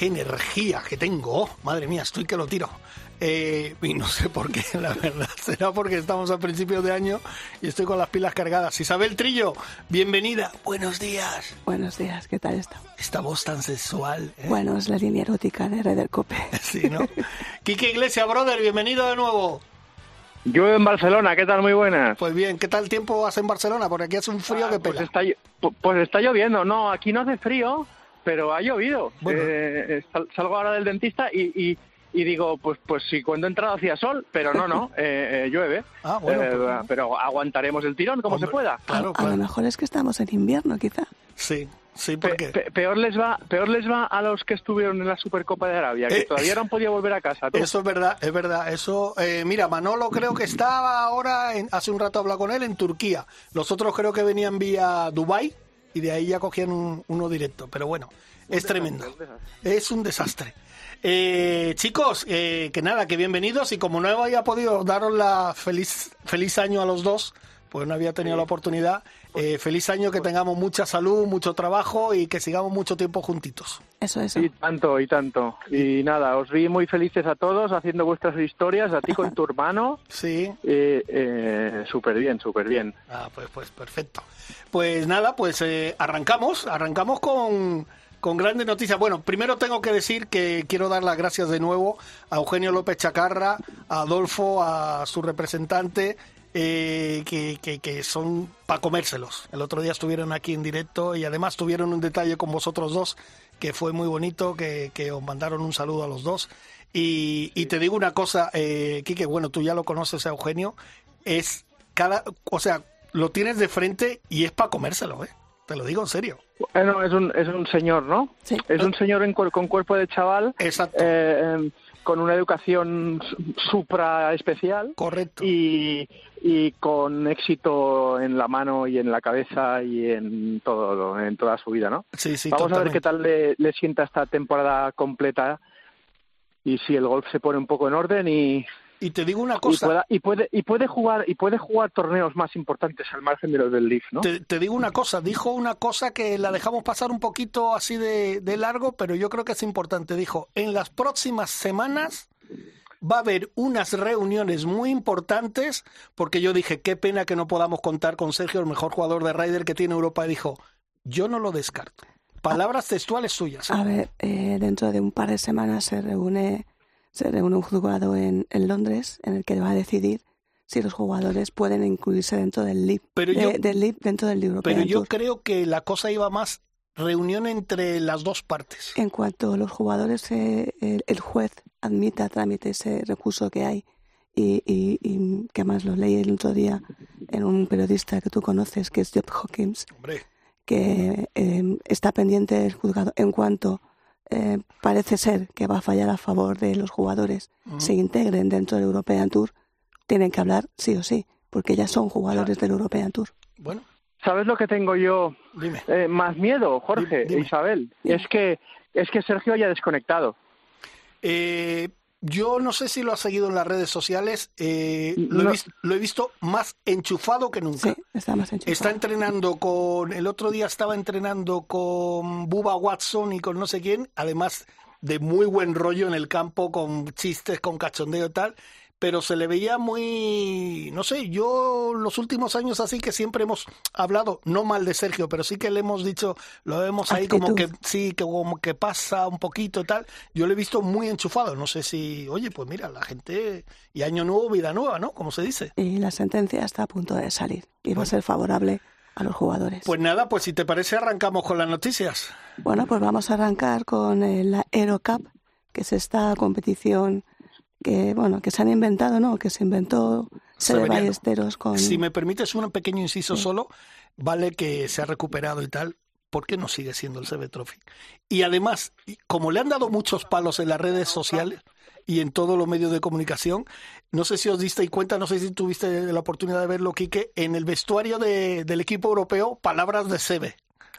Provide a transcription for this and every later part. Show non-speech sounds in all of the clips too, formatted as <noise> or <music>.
Qué energía que tengo, oh, madre mía, estoy que lo tiro. Eh, y no sé por qué, <laughs> la verdad. Será porque estamos a principios de año y estoy con las pilas cargadas. Isabel Trillo, bienvenida. Buenos días. Buenos días, ¿qué tal está? Esta voz tan sensual. ¿eh? Bueno, es la línea erótica de Ryder Cope. <laughs> Sí, ¿no? Quique Iglesia, brother, bienvenido de nuevo. Yo en Barcelona, ¿qué tal? Muy buenas. Pues bien, ¿qué tal tiempo hace en Barcelona? Porque aquí hace un frío Ah, que pues pela. está, llo- pu- pues está lloviendo. No, aquí no hace frío, pero ha llovido. Bueno. Eh, sal- salgo ahora del dentista y, y, y digo, pues pues sí, cuando he entrado hacía sol, pero no, no, <laughs> eh, eh, llueve. Ah, bueno, Eh, pues pero aguantaremos el tirón como Hombre, se pueda. Claro, a, lo mejor es que estamos en invierno, quizá. Sí, sí, porque... pe- peor les va peor les va a los que estuvieron en la Supercopa de Arabia, que Eh, todavía no han podido volver a casa. tú. Eso es verdad, es verdad. Eso, eh, mira, Manolo creo que estaba ahora, en- hace un rato hablaba con él, en Turquía. Los otros creo que venían vía Dubai y de ahí ya cogían un- uno directo. Pero bueno, es tremendo. Es un desastre. Eh, chicos, eh, que nada, que bienvenidos y como no había podido daros la feliz, feliz año a los dos, pues no había tenido la oportunidad. eh, feliz año, que tengamos mucha salud, mucho trabajo y que sigamos mucho tiempo juntitos. Eso, eso. Y tanto, y tanto. Y nada, os vi muy felices a todos haciendo vuestras historias, a ti con tu <laughs> hermano. Sí. Eh, eh, súper bien, súper bien. Ah, pues, pues perfecto. Pues nada, pues eh, arrancamos, arrancamos con, con grandes noticias. Bueno, primero tengo que decir que quiero dar las gracias de nuevo a Eugenio López Chacarra, a Adolfo, a su representante, eh, que, que, que son para comérselos. El otro día estuvieron aquí en directo y además tuvieron un detalle con vosotros dos que fue muy bonito, que, que os mandaron un saludo a los dos. Y, y te digo una cosa, eh, Quique, bueno, tú ya lo conoces a Eugenio, es cada, o sea, lo tienes de frente y es para comérselo, ¿eh? Te lo digo en serio. Bueno, es un, es un señor, ¿no? Sí. Es un señor en con cuerpo de chaval, Exacto. eh, em, con una educación su- supra especial Correcto. y, y con éxito en la mano y en la cabeza y en todo, en toda su vida, ¿no? sí, sí, Vamos a ver qué tal le, le sienta esta temporada completa y si el golf se pone un poco en orden y, Y te digo una y, cosa, pueda- y puede y puede jugar y puede jugar torneos más importantes al margen de los del Leaf, ¿no? te, te digo una cosa, dijo una cosa que la dejamos pasar un poquito así de, de largo, pero yo creo que es importante. Dijo, en las próximas semanas va a haber unas reuniones muy importantes, porque yo dije, qué pena que no podamos contar con Sergio, el mejor jugador de Ryder que tiene Europa, y dijo, yo no lo descarto. Palabras textuales suyas. ¿eh? A ver, eh, dentro de un par de semanas se reúne, se reúne un juzgado en, en Londres en el que va a decidir si los jugadores pueden incluirse dentro del LIB, Pero de- yo- del LIB dentro del European Pero yo Tour. creo que la cosa iba más reunión entre las dos partes. En cuanto los jugadores, eh, el, el juez admita a trámite ese recurso que hay y, y- y que además lo leí el otro día en un periodista que tú conoces, que es Job Hawkins, Hombre, que eh, está pendiente del juzgado en cuanto eh, parece ser que va a fallar a favor de los jugadores se integren dentro del European Tour, tienen que hablar sí o sí, porque ya son jugadores del European Tour. bueno, ¿Sabes lo que tengo yo dime. eh, más miedo, Jorge, Dime, dime. Isabel? Dime. Es que es que Sergio haya desconectado. Eh, yo no sé si lo has seguido en las redes sociales. eh, lo, he No. lo he visto más enchufado que nunca. Sí, está más enchufado. Está entrenando con. El otro día estaba entrenando con Bubba Watson y con no sé quién, además de muy buen rollo en el campo, con chistes, con cachondeo y tal. Pero se le veía muy. No sé, yo los últimos años así que siempre hemos hablado, no mal de Sergio, pero sí que le hemos dicho, lo vemos ahí como que sí, que como que pasa un poquito y tal. Yo lo he visto muy enchufado. No sé si. Oye, pues mira, la gente. Y año nuevo, vida nueva, ¿no? Como se dice. Y la sentencia está a punto de salir y va a ser favorable a los jugadores. Pues nada, pues si te parece, arrancamos con las noticias. Bueno, pues vamos a arrancar con la Aero Cup, que es esta competición que, bueno, que se han inventado, ¿no? Que se inventó Severiano. Ballesteros con... Si me permites un pequeño inciso Sí. solo, vale que se ha recuperado y tal, ¿por qué no sigue siendo el CB Trophy? Y además, como le han dado muchos palos en las redes sociales y en todos los medios de comunicación, no sé si os diste cuenta, no sé si tuviste la oportunidad de verlo, Quique, en el vestuario de, del equipo europeo, palabras de CB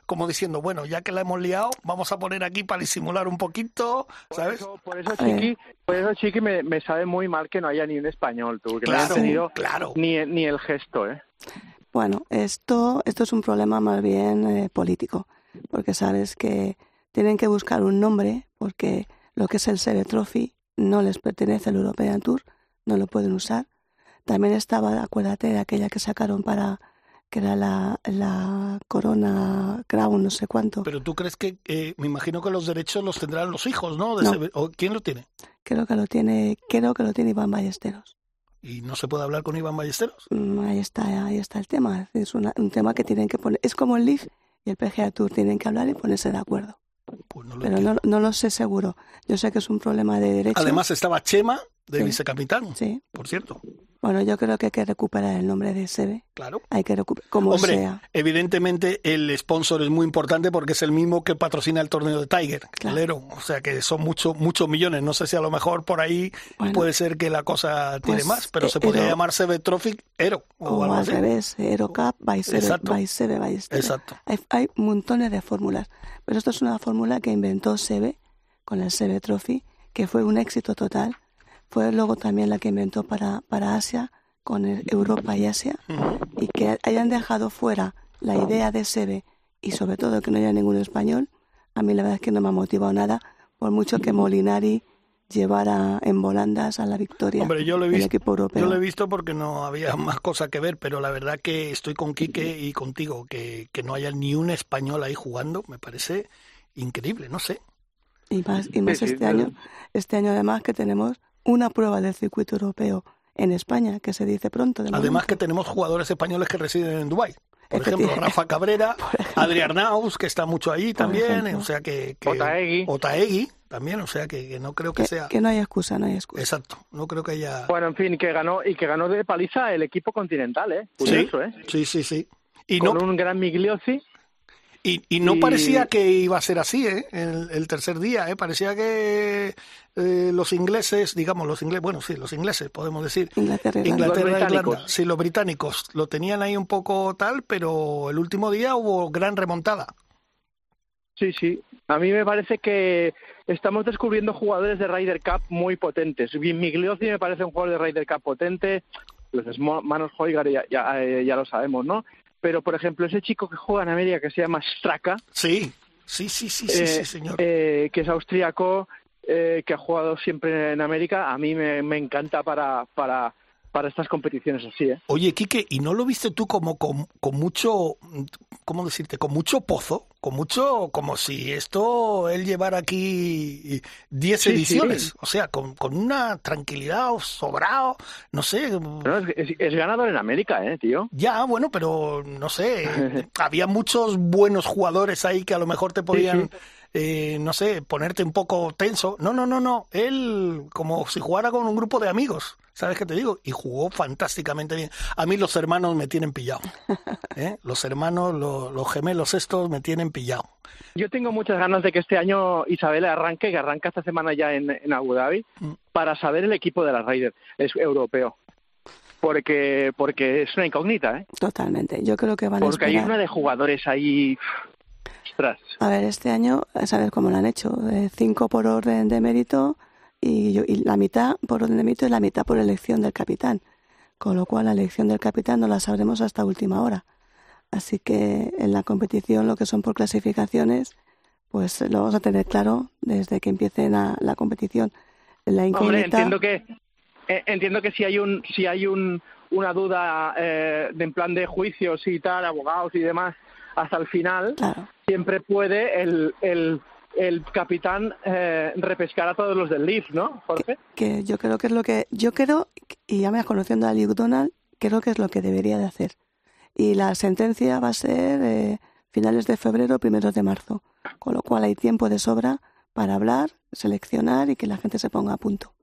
como diciendo, bueno, ya que la hemos liado, vamos a poner aquí para disimular un poquito, ¿sabes? Por eso, Chiqui, por eso, Chiqui me, sabe muy mal que no haya ni un español, tú, que no haya tenido claro. ni, ni el gesto, ¿eh? Bueno, esto, esto es un problema más bien eh, político, porque sabes que tienen que buscar un nombre, porque lo que es el CB Trophy no les pertenece al European Tour, no lo pueden usar. También estaba, acuérdate, de aquella que sacaron para que era la, la Corona Crown, no sé cuánto. Pero tú crees que, eh, me imagino que los derechos los tendrán los hijos, ¿no? De ¿Quién lo tiene? Creo que lo tiene, creo que lo tiene Iván Ballesteros. ¿Y no se puede hablar con Iván Ballesteros? Mm, ahí está, ahí está el tema. Es un tema que tienen que poner. Es como el Leaf y el PGA Tour tienen que hablar y ponerse de acuerdo. Pues no Pero no, no, lo sé seguro. Yo sé que es un problema de derechos. Además estaba Chema de vicecapitán. Sí. Por cierto. Bueno, yo creo que hay que recuperar el nombre de Sebe. Claro. Hay que recuperar, como Hombre, sea. evidentemente el sponsor es muy importante porque es el mismo que patrocina el torneo de Tiger, claro. O sea que son muchos muchos millones. No sé si a lo mejor por ahí puede ser que la cosa tiene pues, más, pero se podría llamar Sebe Trophy Ero. O, al revés, Ero Cup by Sebe, by Exacto. Hay, hay montones de fórmulas. Pero esto es una fórmula que inventó Sebe con el Sebe Trophy, que fue un éxito total fue luego también la que inventó para, para Asia, con Europa y Asia, y que hayan dejado fuera la idea de Sebe y sobre todo que no haya ningún español, a mí la verdad es que no me ha motivado nada, por mucho que Molinari llevara en volandas a la victoria Hombre, yo lo he visto, equipo europeo. Yo lo he visto porque no había <laughs> más cosa que ver, pero la verdad que estoy con Quique y contigo, que, que no haya ni un español ahí jugando, me parece increíble, no sé. Y más, y más este año, este año además que tenemos una prueba del circuito europeo en España, que se dice pronto. Además que tenemos jugadores españoles que residen en Dubái. Por ejemplo, Rafa Cabrera, <laughs> Adrián Naus, que está mucho ahí también, o sea que... que Otaegui. también, o sea que, no creo que, sea... Que no hay excusa, no hay excusa. Exacto, no creo que haya... Bueno, en fin, que ganó, y que ganó de paliza el equipo continental, ¿eh? Curioso, ¿eh? Sí, sí, sí. Y Con un gran Migliosi y, y no parecía que iba a ser así, ¿eh? El, tercer día, ¿eh? Parecía que eh, los ingleses, digamos, los ingleses, bueno, sí, los ingleses, podemos decir. Inglaterra, Inglaterra Irlanda. Sí, los británicos lo tenían ahí un poco tal, pero el último día hubo gran remontada. Sí, sí. A mí me parece que estamos descubriendo jugadores de Ryder Cup muy potentes. Migliosi me parece un jugador de Ryder Cup potente. Los Manos Hoygar ya, ya, eh, ya lo sabemos, ¿no? Pero por ejemplo ese chico que juega en América que se llama Straka sí sí sí sí sí, eh, señor. eh, que es austríaco eh, que ha jugado siempre en América a mí me, me encanta para para para estas competiciones así, ¿eh? Oye, Quique, ¿y no lo viste tú como con, con mucho, cómo decirte, con mucho pozo? Con mucho, como si esto él llevara aquí 10 ediciones, o sea, con, con una tranquilidad sobrado, no sé. es, ganador en América, ¿eh, tío? Ya, bueno, pero no sé, <laughs> había muchos buenos jugadores ahí que a lo mejor te podían... Eh, no sé, ponerte un poco tenso. No, no, no, no. Él como si jugara con un grupo de amigos. ¿Sabes qué te digo? Y jugó fantásticamente bien. A mí los hermanos me tienen pillado. <laughs> ¿eh? Los hermanos, los, gemelos estos me tienen pillado. Yo tengo muchas ganas de que este año Isabel arranque, que arranca esta semana ya en, Abu Dhabi, mm. para saber el equipo de la Raiders. Es europeo porque porque es una incógnita, ¿eh? Totalmente. Yo creo que van porque a Porque hay una de jugadores ahí a ver, este año, ¿sabes cómo lo han hecho? cinco por orden de mérito y, la mitad por orden de mérito y la mitad por elección del capitán. Con lo cual, la elección del capitán no la sabremos hasta última hora. Así que en la competición, lo que son por clasificaciones, pues lo vamos a tener claro desde que empiece la, competición. La Hombre, entiendo que eh, entiendo que si hay un si hay un, una duda eh, de en plan de juicios y tal, abogados y demás, hasta el final, siempre puede el, el, el capitán eh, repescar a todos los del Leaf, ¿no, Jorge? Que, yo creo que es lo que, yo creo, y ya me conociendo a Luke Donald, creo que es lo que debería de hacer. Y la sentencia va a ser eh, finales de febrero, primeros de marzo, con lo cual hay tiempo de sobra para hablar, seleccionar y que la gente se ponga a punto.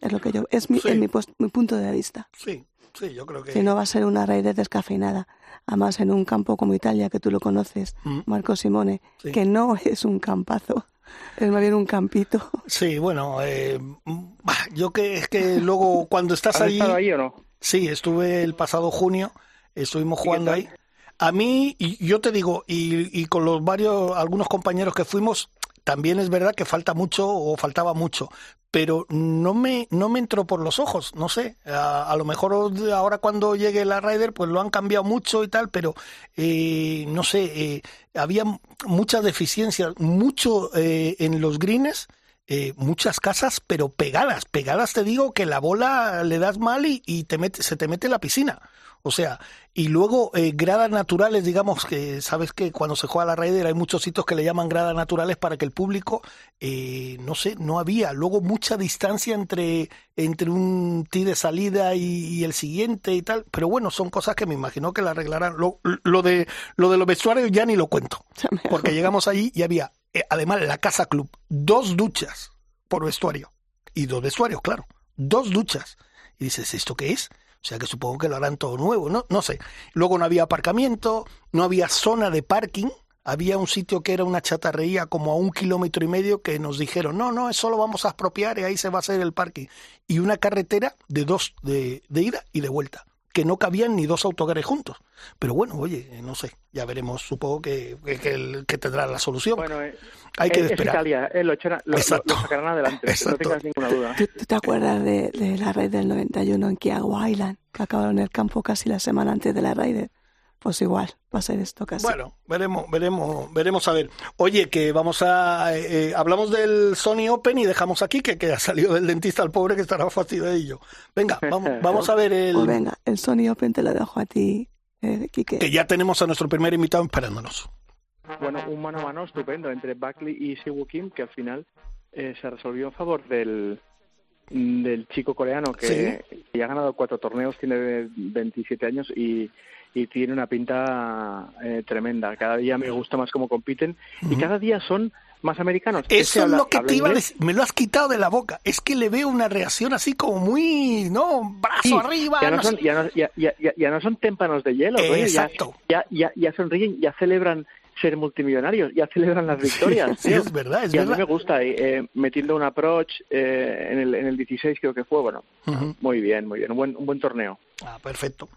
Es lo que yo, es mi, mi, mi punto de vista. Sí, Sí, yo creo que... Si no va a ser una raíz descafeinada. Además, en un campo como Italia, que tú lo conoces, Mm. Marco Simone, Sí. que no <laughs> es un campazo, es más bien un campito. Sí, bueno, eh, yo que es que luego <laughs> cuando estás ¿Has allí... estado ahí o no? Sí, estuve el pasado junio, estuvimos jugando ahí. A mí, y yo te digo, y, y con los varios, algunos compañeros que fuimos, también es verdad que falta mucho o faltaba mucho, pero no me, no me entró por los ojos, no sé, a, lo mejor ahora cuando llegue la Ryder pues lo han cambiado mucho y tal, pero eh, no sé, eh, había muchas deficiencias, mucho eh, en los greens, eh, muchas casas, pero pegadas, pegadas te digo que la bola le das mal y, y te mete, se te mete en la piscina. O sea, y luego eh, gradas naturales, digamos que sabes que cuando se juega la Raider hay muchos sitios que le llaman gradas naturales para que el público, eh, no sé, no había. Luego mucha distancia entre, entre un tee de salida y, y el siguiente y tal. Pero bueno, son cosas que me imagino que la arreglarán. Lo, lo, de, lo de los vestuarios ya ni lo cuento. Porque llegamos allí y había, eh, además, la Casa Club, dos duchas por vestuario. Y dos vestuarios, claro. Dos duchas. Y dices, ¿esto qué es? O sea que supongo que lo harán todo nuevo, ¿no? No sé. Luego no había aparcamiento, no había zona de parking. Había un sitio que era una chatarrería como a un kilómetro y medio que nos dijeron, no, no, eso lo vamos a expropiar y ahí se va a hacer el parking. Y una carretera de dos, de, de ida y de vuelta, que no cabían ni dos autocares juntos. Pero bueno, oye, no sé, ya veremos, supongo que, que, que, el, que tendrá la solución. Bueno, eh, Hay que es, esperar. Es Italia, eh, lo, echará, lo, lo, lo, sacarán adelante, Exacto. no tengas ninguna duda. ¿Tú, ¿Tú, te acuerdas de, de, la raid del 91 en Kiago Island, que acabaron en el campo casi la semana antes de la Raider? Pues igual, va a ser esto casi. Bueno, veremos, veremos, veremos a ver. Oye, que vamos a... Eh, hablamos del Sony Open y dejamos aquí que, que ha salido del dentista el pobre que estará fastidiado. Venga, vamos, <laughs> vamos a ver el... Pues venga, el Sony Open te lo dejo a ti, eh, Quique. Que ya tenemos a nuestro primer invitado esperándonos. Bueno, un mano a mano estupendo entre Buckley y Siwoo Kim, que al final eh, se resolvió a favor del, del chico coreano que, Sí. Ya ha ganado cuatro torneos, tiene 27 años y, y tiene una pinta eh, tremenda. Cada día me gusta más cómo compiten y cada día son más americanos. Eso Ese es habla- lo que te iba a decir. Me lo has quitado de la boca. Es que le veo una reacción así como muy, ¿no? Brazo Sí, arriba. ya, no no son, ya, no, ya, ya, ya- ya no son témpanos de hielo, ya, Exacto. ya, ya, ya sonríen, ya celebran ser multimillonarios, ya celebran las <laughs> victorias. Sí, es verdad, es y a mí verdad. me gusta, eh, eh, metiendo un approach eh, en, el, en el 16 creo que fue, bueno, muy bien, muy bien, un buen, un buen torneo. Ah, perfecto.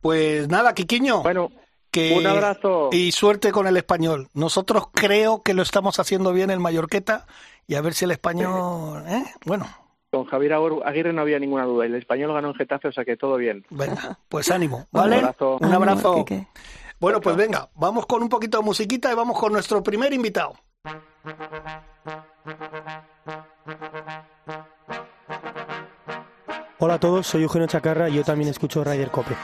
Pues nada, Quiquiño. Bueno, que- un abrazo. Y suerte con el español. Nosotros creo que lo estamos haciendo bien el Mallorqueta y a ver si el español... <laughs> ¿eh? Bueno, Con Javier Aguirre no había ninguna duda, el español ganó en Getafe, o sea que todo bien. venga, pues <laughs> ánimo, Un ¿vale? abrazo. Un abrazo. Bueno, pues venga, vamos con un poquito de musiquita y vamos con nuestro primer invitado. Hola a todos, soy Eugenio Chacarra y yo también escucho Ryder Cope.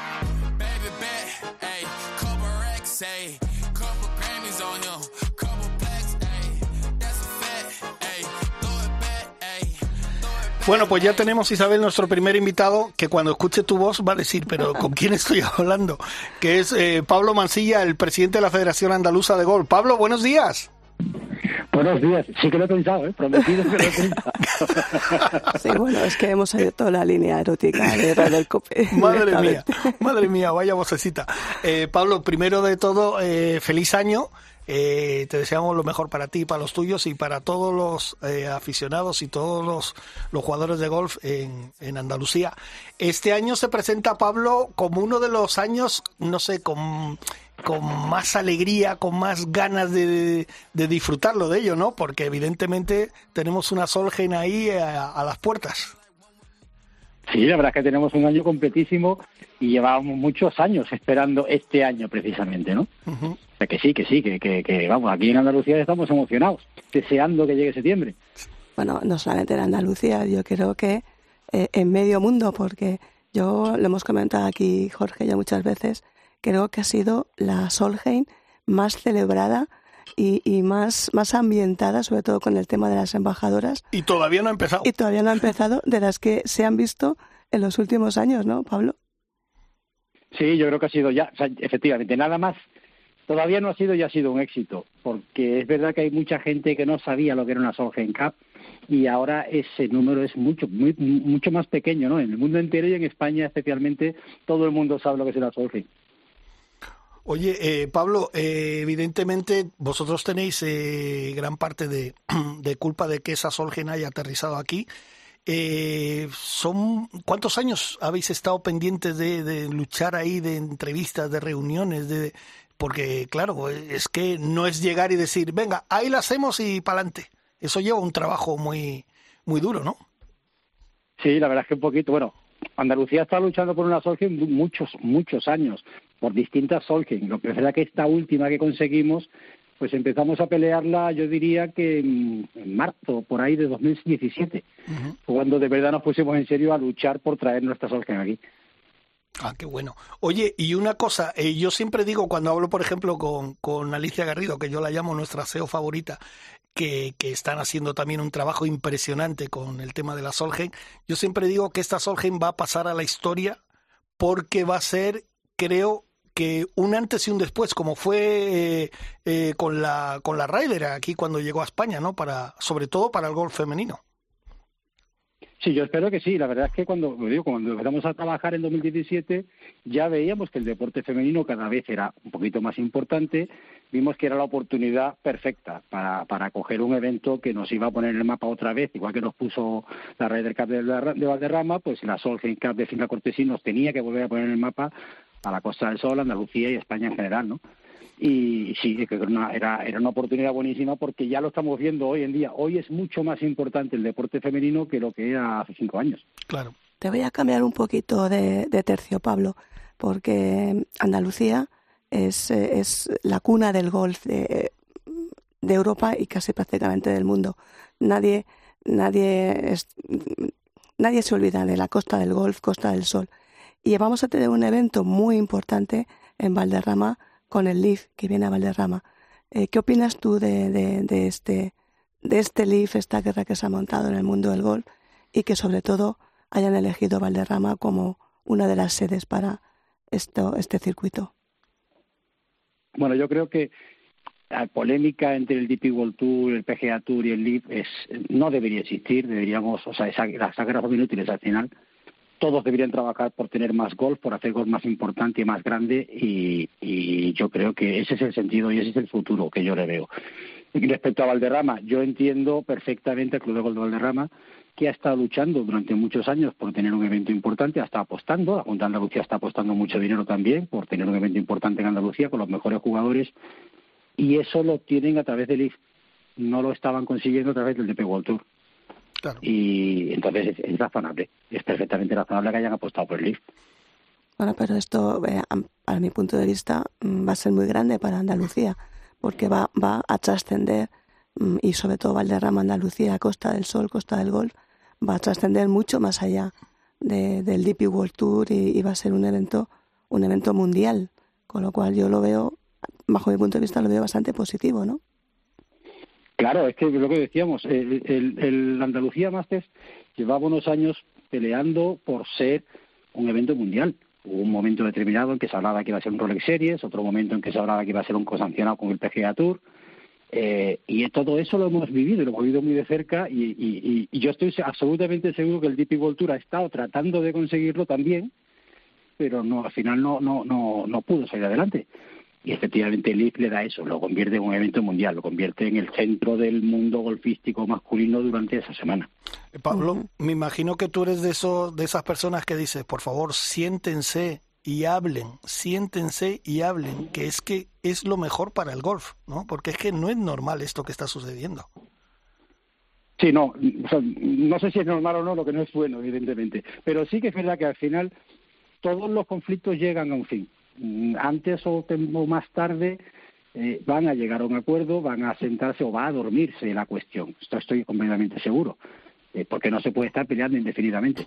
Bueno, pues ya tenemos, Isabel, nuestro primer invitado, que cuando escuche tu voz va a decir, pero ¿con quién estoy <laughs> hablando? Que es eh, Pablo Mansilla, el presidente de la Federación Andaluza de Golf. Pablo, buenos días. Buenos días. Sí que lo he pensado, ¿eh? Prometido que lo he <laughs> pensado. Sí, bueno, es que hemos abierto la línea erótica de <laughs> Ryder Cope. Madre mía, madre mía, vaya vocecita. Eh, Pablo, primero de todo, eh, feliz año. Eh, te deseamos lo mejor para ti, para los tuyos y para todos los eh, aficionados y todos los, los jugadores de golf en, en Andalucía. Este año se presenta Pablo como uno de los años, no sé, con, con más alegría, con más ganas de, de disfrutarlo de ello, ¿no? Porque evidentemente tenemos una Solgen ahí a- a las puertas. Sí, la verdad es que tenemos un año completísimo y llevábamos muchos años esperando este año precisamente, ¿no? O sea que sí, que sí, que, que, que, vamos, aquí en Andalucía estamos emocionados, deseando que llegue septiembre. Bueno, no solamente en Andalucía, yo creo que eh, en medio mundo, porque yo lo hemos comentado aquí, Jorge, ya muchas veces, creo que ha sido la Solheim más celebrada y, y más, más ambientada, sobre todo con el tema de las embajadoras, Y todavía no ha empezado. y todavía no ha empezado, de las que se han visto en los últimos años, ¿no, Pablo? Sí, yo creo que ha sido ya, o sea, efectivamente, nada más. Todavía no ha sido y ha sido un éxito, porque es verdad que hay mucha gente que no sabía lo que era una Solheim Cup y ahora ese número es mucho muy, mucho más pequeño, ¿no? En el mundo entero y en España especialmente todo el mundo sabe lo que es el Solheim. Oye, eh, Pablo, eh, evidentemente vosotros tenéis eh, gran parte <clears throat> de, culpa de que esa Solgen haya aterrizado aquí. Eh, son ¿Cuántos años habéis estado pendientes de, de, luchar ahí, de entrevistas, de reuniones? de Porque, claro, es que no es llegar y decir, venga, ahí la hacemos y para adelante. Eso lleva un trabajo muy, muy duro, ¿no? Sí, la verdad es que un poquito. Bueno, Andalucía está luchando por una Solgen muchos, muchos años, por distintas Solgen. Lo que es verdad que esta última que conseguimos, pues empezamos a pelearla, yo diría que en, en marzo, por ahí de 2017, uh -huh. cuando de verdad nos pusimos en serio a luchar por traer nuestra Solgen aquí. Ah, qué bueno. Oye, y una cosa, eh, yo siempre digo cuando hablo, por ejemplo, con, con Alicia Garrido, que yo la llamo nuestra SEO favorita, que, que, están haciendo también un trabajo impresionante con el tema de la Solheim. Yo siempre digo que esta Solheim va a pasar a la historia porque va a ser, creo, que un antes y un después, como fue eh, eh, con la con la Ryder aquí cuando llegó a España, ¿no? Para sobre todo para el golf femenino. Sí, yo espero que sí. La verdad es que cuando digo, cuando empezamos a trabajar en 2017 ya veíamos que el deporte femenino cada vez era un poquito más importante. Vimos que era la oportunidad perfecta para, para coger un evento que nos iba a poner en el mapa otra vez, igual que nos puso la Ryder Cup de, de Valderrama, pues la Solheim Cup de Finca Cortesín nos tenía que volver a poner en el mapa a la Costa del Sol, Andalucía y España en general, ¿no? Y sí, que era una, era, era una oportunidad buenísima porque ya lo estamos viendo hoy en día. Hoy es mucho más importante el deporte femenino que lo que era hace cinco años. Claro. Te voy a cambiar un poquito de, de tercio, Pablo, porque Andalucía es, es la cuna del golf de, de Europa y casi prácticamente del mundo. Nadie, nadie, es, nadie se olvida de la costa del golf, Costa del Sol. Y vamos a tener un evento muy importante en Valderrama con el Leaf que viene a Valderrama. Eh, ¿Qué opinas tú de, de, de, este, de este Leaf, esta guerra que se ha montado en el mundo del golf y que sobre todo hayan elegido Valderrama como una de las sedes para esto, este circuito? Bueno, yo creo que la polémica entre el DP World Tour, el PGA Tour y el Leaf es, no debería existir, deberíamos, o sea, esa, las guerras son inútiles al final todos deberían trabajar por tener más golf, por hacer golf más importante y más grande y, yo creo que ese es el sentido y ese es el futuro que yo le veo. Y respecto a Valderrama, yo entiendo perfectamente al Club de Golf de Valderrama que ha estado luchando durante muchos años por tener un evento importante, ha estado apostando, la Junta de Andalucía está apostando mucho dinero también por tener un evento importante en Andalucía con los mejores jugadores y eso lo tienen a través del IF, no lo estaban consiguiendo a través del DP World Tour. Claro. Y entonces es, es, razonable, es perfectamente razonable que hayan apostado por el Leaf. Bueno, pero esto, eh, a mi punto de vista, va a ser muy grande para Andalucía, porque va, va a trascender, y sobre todo Valderrama, Andalucía, Costa del Sol, Costa del Golf, va a trascender mucho más allá de, del DP World Tour y, y va a ser un evento, un evento mundial, con lo cual yo lo veo, bajo mi punto de vista, lo veo bastante positivo, ¿no? Claro, es que lo que decíamos, el, Andalucía Masters llevaba unos años peleando por ser un evento mundial. Hubo un momento determinado en que se hablaba que iba a ser un Rolex Series, otro momento en que se hablaba que iba a ser un cosancionado con el PGA Tour. Eh, y todo eso lo hemos vivido, lo hemos vivido muy de cerca y, y, y, yo estoy absolutamente seguro que el DP World Tour ha estado tratando de conseguirlo también, pero no al final no, no, no, no pudo salir adelante. Y efectivamente el Leaf le da eso, lo convierte en un evento mundial, lo convierte en el centro del mundo golfístico masculino durante esa semana. Pablo, uh -huh. me imagino que tú eres de, eso, de esas personas que dices, por favor, siéntense y hablen, siéntense y hablen, que es que es lo mejor para el golf, ¿no? Porque es que no es normal esto que está sucediendo. Sí, no, o sea, no sé si es normal o no, lo que no es bueno, evidentemente, pero sí que es verdad que al final todos los conflictos llegan a un fin antes o, o más tarde eh, van a llegar a un acuerdo, van a sentarse o va a dormirse la cuestión. Esto estoy completamente seguro, eh, porque no se puede estar peleando indefinidamente.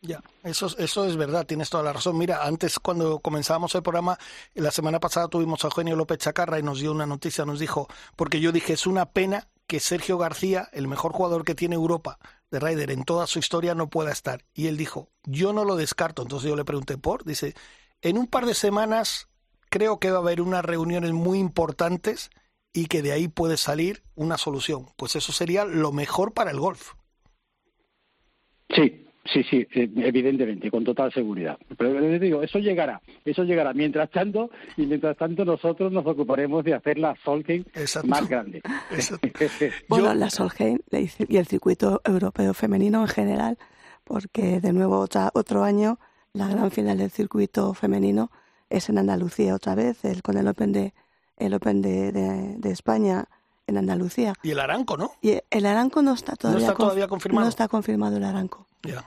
Ya, eso, eso es verdad, tienes toda la razón. Mira, antes cuando comenzábamos el programa, la semana pasada tuvimos a Eugenio López Chacarra y nos dio una noticia, nos dijo, porque yo dije, es una pena que Sergio García, el mejor jugador que tiene Europa de Ryder en toda su historia, no pueda estar. Y él dijo, yo no lo descarto. Entonces yo le pregunté por, dice, en un par de semanas creo que va a haber unas reuniones muy importantes y que de ahí puede salir una solución. Pues eso sería lo mejor para el golf. Sí, sí, sí, eh, evidentemente, con total seguridad. Pero les digo, eso llegará, eso llegará. Mientras tanto, y mientras tanto nosotros nos ocuparemos de hacer la Solheim Exacto. más grande. Exacto. <laughs> Bueno, Yo- la Solheim y el circuito europeo femenino en general, porque de nuevo otra, otro año la gran final del circuito femenino es en Andalucía otra vez, el, con el Open de el Open de, de- de España en Andalucía. Y el Aranco, ¿no? Y el Aranco no está todavía, está conf- todavía confirmado. No está confirmado el Aranco.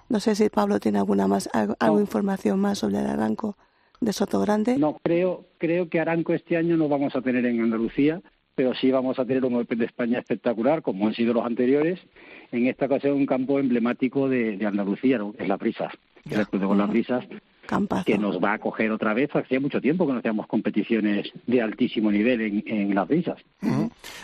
No sé si Pablo tiene alguna más algo, No. información más sobre el Aranco de Sotogrande. No, creo, creo que Aranco este año no vamos a tener en Andalucía, pero sí vamos a tener un Open de España espectacular, como han sido los anteriores. En esta ocasión un campo emblemático de, de Andalucía, ¿no? es la Brisas, que es el Club de Golf Las Brisas, Campazo. que nos va a acoger otra vez. Hacía mucho tiempo que no hacíamos competiciones de altísimo nivel en, en Las Brisas.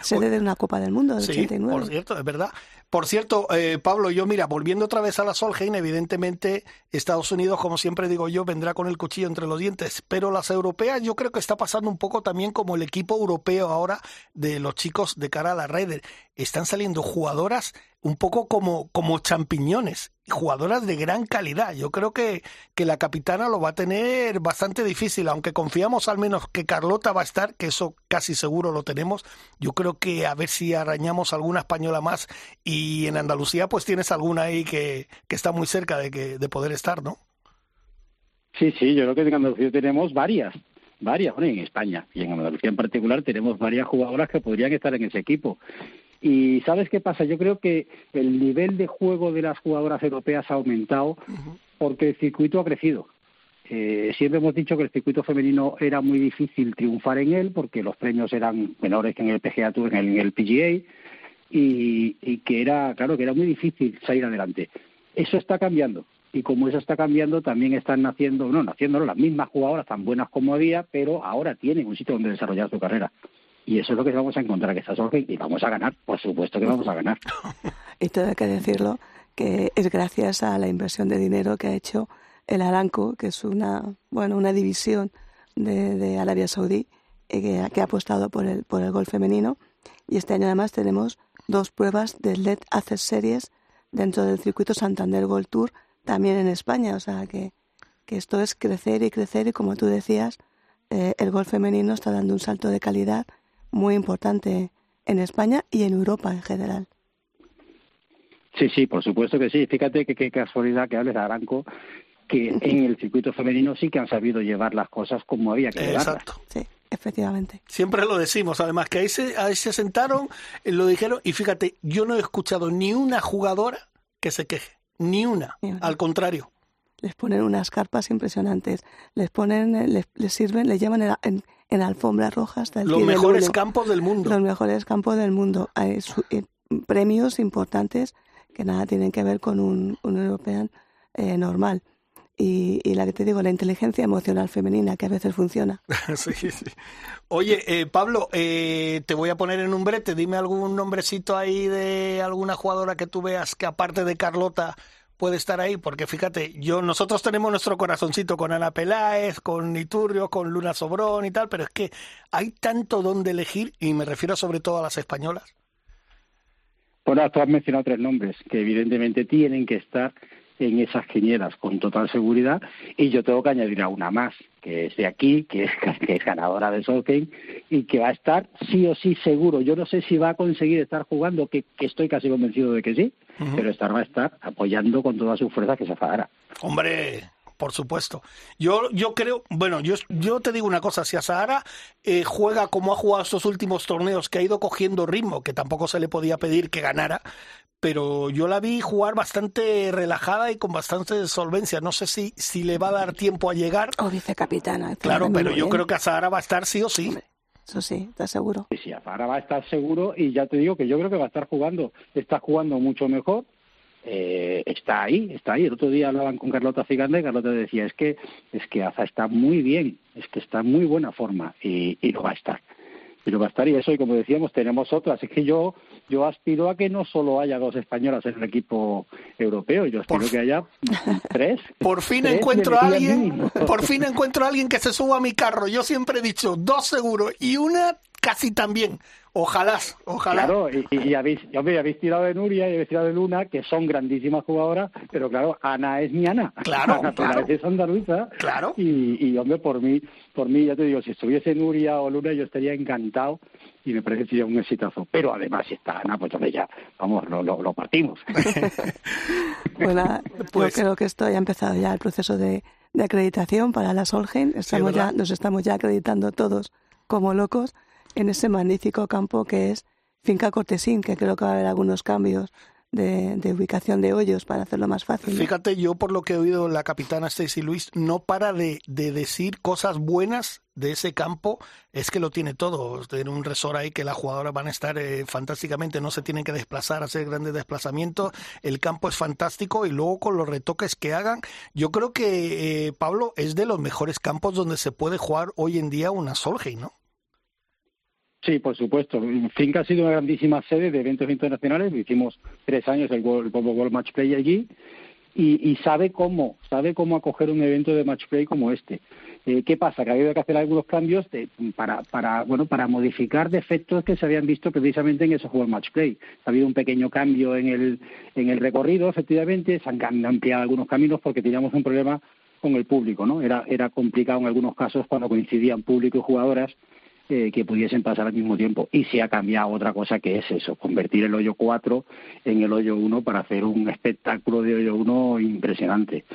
Sede de una Copa del Mundo del Sí, 89. por cierto, es verdad. Por cierto, eh, Pablo, yo mira, volviendo otra vez a la Solheim, evidentemente Estados Unidos, como siempre digo yo, vendrá con el cuchillo entre los dientes, pero las europeas yo creo que está pasando un poco también como el equipo europeo ahora de los chicos de cara a la Raider. Están saliendo jugadoras un poco como, como champiñones, jugadoras de gran calidad. Yo creo que, que la capitana lo va a tener bastante difícil, aunque confiamos al menos que Carlota va a estar, que eso casi seguro lo tenemos. Yo creo que a ver si arañamos alguna española más y en Andalucía pues tienes alguna ahí que, que está muy cerca de, que, de poder estar, ¿no? Sí, sí, yo creo que en Andalucía tenemos varias, varias, bueno, en España y en Andalucía en particular tenemos varias jugadoras que podrían estar en ese equipo. Y ¿sabes qué pasa? Yo creo que el nivel de juego de las jugadoras europeas ha aumentado porque el circuito ha crecido. Eh, siempre hemos dicho que el circuito femenino era muy difícil triunfar en él porque los premios eran menores que en el PGA Tour, en el, en el PGA, y, y que era, claro, que era muy difícil salir adelante. Eso está cambiando. Y como eso está cambiando, también están naciendo, no, naciendo las mismas jugadoras tan buenas como había, pero ahora tienen un sitio donde desarrollar su carrera. Y eso es lo que vamos a encontrar que está Solheim y vamos a ganar, por supuesto que vamos a ganar. <laughs> Y todo hay que decirlo que es gracias a la inversión de dinero que ha hecho el Aranco, que es una bueno una división de, Arabia Saudí eh, que, que ha apostado por el por el gol femenino. Y este año además tenemos dos pruebas de LED Access Series dentro del circuito Santander Gold Tour también en España. O sea que, que esto es crecer y crecer y como tú decías, eh, el gol femenino está dando un salto de calidad muy importante en España y en Europa en general. Sí, sí, por supuesto que sí. Fíjate que qué casualidad que hables de Aranco, que en el circuito femenino sí que han sabido llevar las cosas como había que llevarlas. Exacto. Sí, efectivamente. Siempre lo decimos, además que ahí se, ahí se sentaron, eh, lo dijeron, y fíjate, yo no he escuchado ni una jugadora que se queje, ni una, Ni una. al contrario. Les ponen unas carpas impresionantes, les ponen, eh, les, les sirven, les llevan en, en, en alfombras rojas hasta el Los del mejores campos del mundo. Los mejores campos del mundo. Hay su- eh, premios importantes que nada tienen que ver con un, un European eh, normal. Y, y la que te digo, la inteligencia emocional femenina, que a veces funciona. <laughs> Sí, sí. Oye, eh, Pablo, eh, te voy a poner en un brete. Dime algún nombrecito ahí de alguna jugadora que tú veas que aparte de Carlota puede estar ahí, porque fíjate, yo nosotros tenemos nuestro corazoncito con Ana Peláez, con Iturrio, con Luna Sobrón y tal, pero es que hay tanto donde elegir y me refiero sobre todo a las españolas. Bueno, tú has mencionado tres nombres que evidentemente tienen que estar en esas quinielas con total seguridad y yo tengo que añadir a una más que es de aquí, que es, ganadora de Solheim y que va a estar sí o sí seguro. Yo no sé si va a conseguir estar jugando, que estoy casi convencido de que sí, pero estar va a estar apoyando con toda su fuerza que se Zahara. Hombre, por supuesto. Yo, yo creo, bueno, yo, yo te digo una cosa, si a Sahara eh, juega como ha jugado estos últimos torneos, que ha ido cogiendo ritmo, que tampoco se le podía pedir que ganara, pero yo la vi jugar bastante relajada y con bastante solvencia. No sé si, si le va a dar tiempo a llegar. O vicecapitana. que Claro, pero yo bien. creo que a Sahara va a estar sí o sí. Eso sí, ¿estás seguro? Y sí, Zahara va a estar seguro y ya te digo que yo creo que va a estar jugando, está jugando mucho mejor. Eh, está ahí, está ahí. El otro día hablaban con Carlota Ciganda y Carlota decía es que es que Aza está muy bien, es que está en muy buena forma y lo va a estar. Y lo va a estar y eso y como decíamos tenemos otras. Es que yo yo aspiro a que no solo haya dos españolas en el equipo europeo, yo aspiro Por- que haya tres. <laughs> Por fin Tres encuentro a alguien, por fin encuentro a alguien que se suba a mi carro. Yo siempre he dicho dos seguros y una casi tan bien. Ojalá, ojalá. Claro, y, y- y habéis, y, habéis tirado de Nuria y habéis tirado de Luna, que son grandísimas jugadoras, pero claro, Ana es mi Ana. Claro, <laughs> Ana claro. es andaluza. Claro. Y, y, hombre, por mí, por mí, ya te digo, si estuviese Nuria o Luna, yo estaría encantado y me parece que sería un exitazo. Pero además, si está Ana, pues entonces ya, vamos, lo, lo, lo partimos. <laughs> Pues nada, Pues- yo creo que esto ya ha empezado ya el proceso de, de acreditación para la Solheim. Estamos ya, nos estamos ya acreditando todos como locos en ese magnífico campo que es Finca Cortesín, que creo que va a haber algunos cambios de, de ubicación de hoyos para hacerlo más fácil. Fíjate, yo por lo que he oído la capitana Stacy Luis no para de, de decir cosas buenas de ese campo. Es que lo tiene todo. Tiene un resort ahí que las jugadoras van a estar eh, fantásticamente, no se tienen que desplazar, hacer grandes desplazamientos. El campo es fantástico y luego con los retoques que hagan, yo creo que eh, Pablo es de los mejores campos donde se puede jugar hoy en día una Solheim, ¿no? Sí, por supuesto. Finca ha sido una grandísima sede de eventos internacionales. Hicimos tres años el World, World Match Play allí y, sabe cómo, sabe cómo acoger un evento de match play como este. Eh, ¿Qué pasa? Que ha habido que hacer algunos cambios de- para, para, bueno, para modificar defectos que se habían visto precisamente en ese World Match Play. Ha habido un pequeño cambio en el, en el recorrido, efectivamente, se han ampliado algunos caminos porque teníamos un problema con el público, ¿no? Era, era complicado en algunos casos cuando coincidían público y jugadoras eh, que pudiesen pasar al mismo tiempo. Y se ha cambiado otra cosa que es eso, convertir el hoyo 4 en el hoyo 1 para hacer un espectáculo de hoyo 1 impresionante.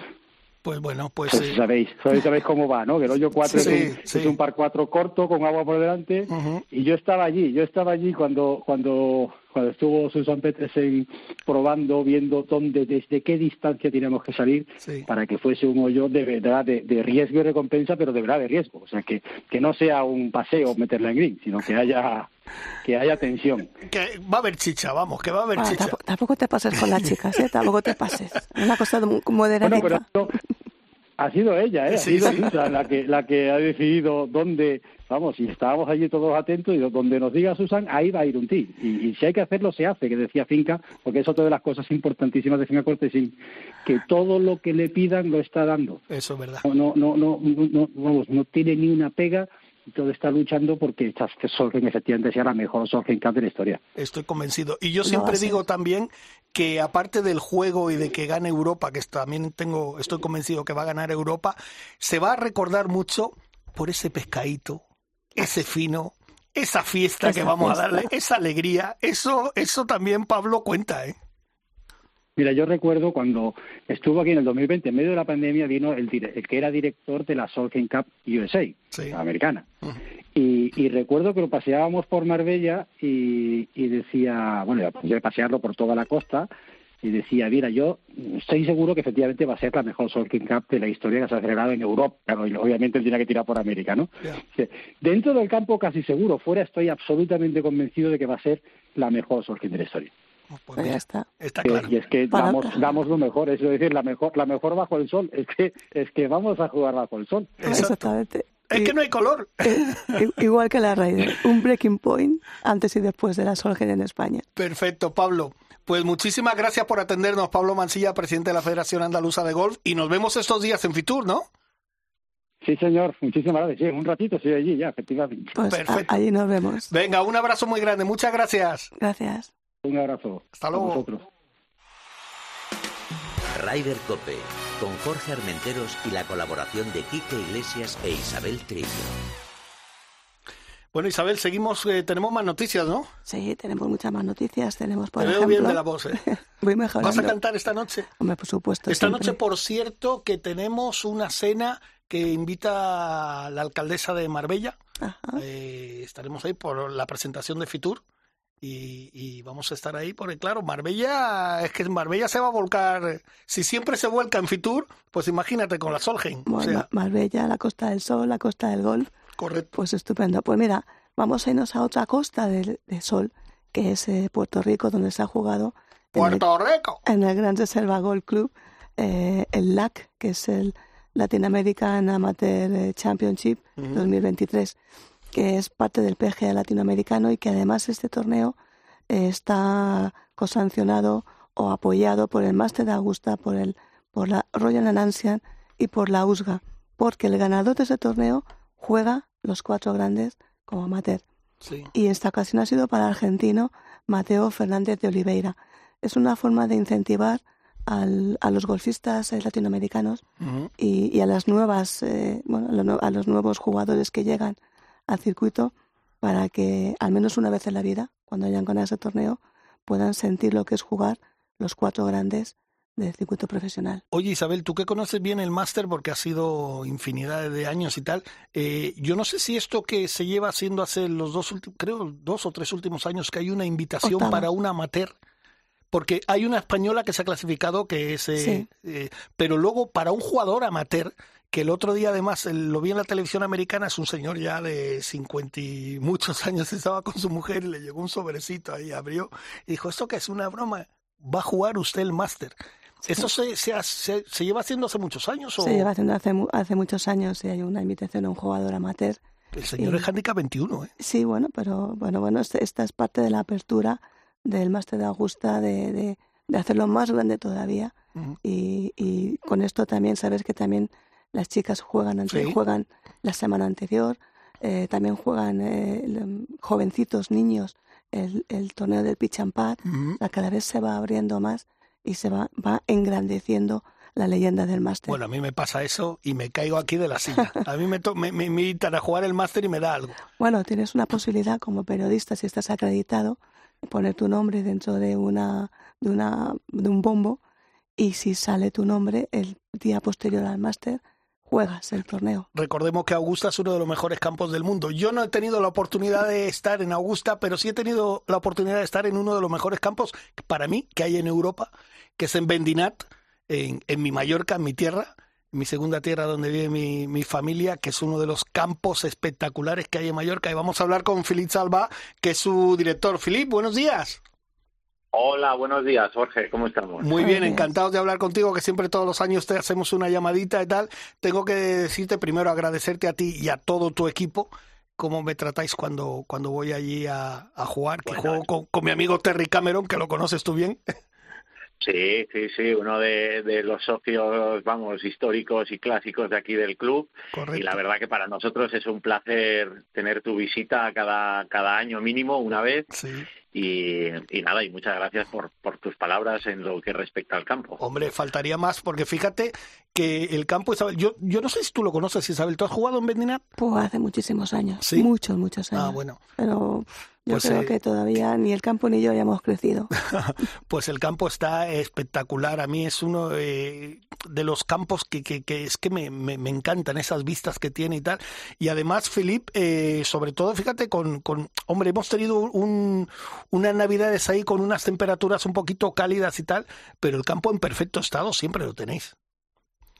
Pues bueno, pues... Pues eh, sabéis, sabéis, <laughs> sabéis cómo va, ¿no? Que el hoyo 4 Sí, es, un, sí. es un par 4 corto con agua por delante. Y yo estaba allí, yo estaba allí cuando cuando cuando estuvo Susan Petersen probando, viendo dónde, desde qué distancia teníamos que salir Sí. para que fuese un hoyo de verdad de, de riesgo y recompensa, pero de verdad de riesgo. O sea, que, que no sea un paseo meterla en green, sino que haya que haya tensión. que va a haber chicha, vamos, que va a haber Ah, chicha. tampoco, tampoco te pases con las chicas, ¿eh? Tampoco te pases. Una cosa muy Bueno, pero moderadita. esto ha sido ella, ¿eh? Ha Sí, sido sí. La que, la que ha decidido dónde, vamos, y estábamos allí todos atentos y donde nos diga Susan, ahí va a ir un tee. Y, y si hay que hacerlo, se hace, que decía Finca, porque es otra de las cosas importantísimas de Finca Cortesín, que todo lo que le pidan lo está dando. Eso es verdad. No, no, no, no, no, vamos, no tiene ni una pega y todo está luchando porque esta que efectivamente sea la mejor Cup de la historia. Estoy convencido. Y yo siempre digo también que aparte del juego y de que gane Europa, que también tengo, estoy convencido que va a ganar Europa, se va a recordar mucho por ese pescadito, ese fino, esa fiesta Esa que vamos fiesta. a darle, esa alegría. Eso, eso también Pablo cuenta, ¿eh? Mira, yo recuerdo cuando estuvo aquí en el 2020, en medio de la pandemia, vino el, el que era director de la Solheim Cup USA, Sí. la americana. Y, y recuerdo que lo paseábamos por Marbella y, y decía, bueno, yo pasearlo por toda la costa y decía, mira, yo estoy seguro que efectivamente va a ser la mejor Solheim Cup de la historia que se ha celebrado en Europa. Claro, y obviamente él tiene que tirar por América, ¿no? Dentro del campo casi seguro, fuera estoy absolutamente convencido de que va a ser la mejor Solheim de la historia. Pues Pues ya mira, está. está claro. Y es que damos, damos lo mejor, es decir, la mejor, la mejor bajo el sol. Es que, es que vamos a jugar bajo el sol. Exacto. Exactamente. Es Y- que no hay color. <laughs> eh, igual que la Ryder, un breaking point antes y después de la Solheim en España. Perfecto, Pablo. Pues muchísimas gracias por atendernos, Pablo Mansilla, presidente de la Federación Andaluza de Golf, y nos vemos estos días en Fitur, ¿no? Sí, señor, muchísimas gracias. Sí, en un ratito estoy allí ya, efectivamente. Pues a- Perfecto. allí nos vemos. Venga, un abrazo muy grande, muchas gracias. Gracias. Un abrazo. Hasta a luego. vosotros. Ryder Cope, con Jorge Armenteros y la colaboración de Quique Iglesias e Isabel Trillo. Bueno, Isabel, seguimos, eh, tenemos más noticias, ¿no? Sí, tenemos muchas más noticias. Tenemos, por Te veo ejemplo... bien de la voz, ¿eh? <laughs> Voy mejorando. ¿Vas a cantar esta noche? Hombre, por supuesto. Esta siempre. noche, por cierto, que tenemos una cena que invita a la alcaldesa de Marbella. Ajá. Eh, estaremos ahí por la presentación de Fitur. Y, y vamos a estar ahí porque, claro, Marbella, es que Marbella se va a volcar. Si siempre se vuelca en Fitur, pues imagínate con la Solheim. O Bueno, sea, Marbella, la Costa del Sol, la Costa del Golf. correcto. Pues estupendo. Pues mira, vamos a irnos a otra costa del, del Sol, que es eh, Puerto Rico, donde se ha jugado en el, Puerto Rico. en el Gran Reserva Golf Club eh, el LAC, que es el Latin American Amateur eh, Championship 2023, que es parte del PGA latinoamericano y que además este torneo eh, está cosancionado o apoyado por el Máster de Augusta, por el por la Royal and Ancient y por la USGA, porque el ganador de ese torneo juega los cuatro grandes como amateur. Sí. y esta ocasión ha sido para el argentino Mateo Fernández de Oliveira. Es una forma de incentivar al- a los golfistas latinoamericanos y, y a las nuevas, eh, bueno, a los nuevos jugadores que llegan al circuito para que al menos una vez en la vida, cuando hayan ganado ese torneo, puedan sentir lo que es jugar los cuatro grandes del circuito profesional. Oye Isabel, tú que conoces bien el máster porque ha sido infinidad de años y tal, eh, yo no sé si esto que se lleva haciendo hace los dos últimos, creo dos o tres últimos años que hay una invitación Octava. para un amateur, porque hay una española que se ha clasificado que es, eh, Sí. eh, pero luego para un jugador amateur que el otro día además lo vi en la televisión americana, es un señor ya de 50 y muchos <laughs> años, estaba con su mujer y le llegó un sobrecito ahí, abrió y dijo, ¿esto que es una broma? ¿Va a jugar usted el máster? ¿Eso se, se, se- se lleva haciendo hace muchos años? O Se lleva haciendo hace, mu- hace muchos años y hay una invitación a un jugador amateur. El señor y- es handicap 21, ¿eh? Sí, bueno, pero bueno, bueno, este- esta es parte de la apertura del máster de Augusta de, de, de hacerlo más grande todavía y, y con esto también sabes que también las chicas juegan ante- Sí. juegan la semana anterior eh, también juegan eh, el- jovencitos niños el, el torneo del pitch and pad sea, cada vez se va abriendo más y se va, va engrandeciendo la leyenda del máster Bueno, a mí me pasa eso y me caigo aquí de la silla. A mí me, to- me, me invitan a jugar el máster y me da algo. Bueno, tienes una posibilidad como periodista, si estás acreditado, poner tu nombre dentro de una, de una, de un bombo y si sale tu nombre el día posterior al máster, juegas el torneo. Recordemos que Augusta es uno de los mejores campos del mundo. Yo no he tenido la oportunidad de estar en Augusta, pero sí he tenido la oportunidad de estar en uno de los mejores campos para mí que hay en Europa, que es en Bendinat, en, en mi Mallorca, en mi tierra, mi segunda tierra donde vive mi, mi familia, que es uno de los campos espectaculares que hay en Mallorca. Y vamos a hablar con Filip Salva, que es su director. Filip, buenos días. Hola, buenos días, Jorge, ¿cómo estamos? Muy bien, encantados de hablar contigo, que siempre todos los años te hacemos una llamadita y tal. Tengo que decirte primero agradecerte a ti y a todo tu equipo cómo me tratáis cuando, cuando voy allí a, a jugar, que Bueno, juego con, con mi amigo Terry Cameron, que lo conoces tú bien. Sí, sí, sí, uno de, de los socios, vamos, históricos y clásicos de aquí del club. Correcto. Y la verdad que para nosotros es un placer tener tu visita cada, cada año mínimo, una vez. Sí. Y, y nada, y muchas gracias por, por tus palabras en lo que respecta al campo. Hombre, faltaría más, porque fíjate que el campo Isabel, yo, yo no sé si tú lo conoces, Isabel, ¿tú has jugado en Bendinat? Pues hace muchísimos años, ¿Sí? muchos, muchos años. Ah, bueno. Pero yo Pues, creo eh, que todavía ni el campo ni yo hayamos crecido. <laughs> Pues el campo está espectacular. A mí es uno eh, de los campos que, que, que es que me, me, me encantan esas vistas que tiene y tal. Y además, Filip, eh, sobre todo, fíjate, con, con, hombre, hemos tenido un, unas navidades ahí con unas temperaturas un poquito cálidas y tal, pero el campo en perfecto estado siempre lo tenéis.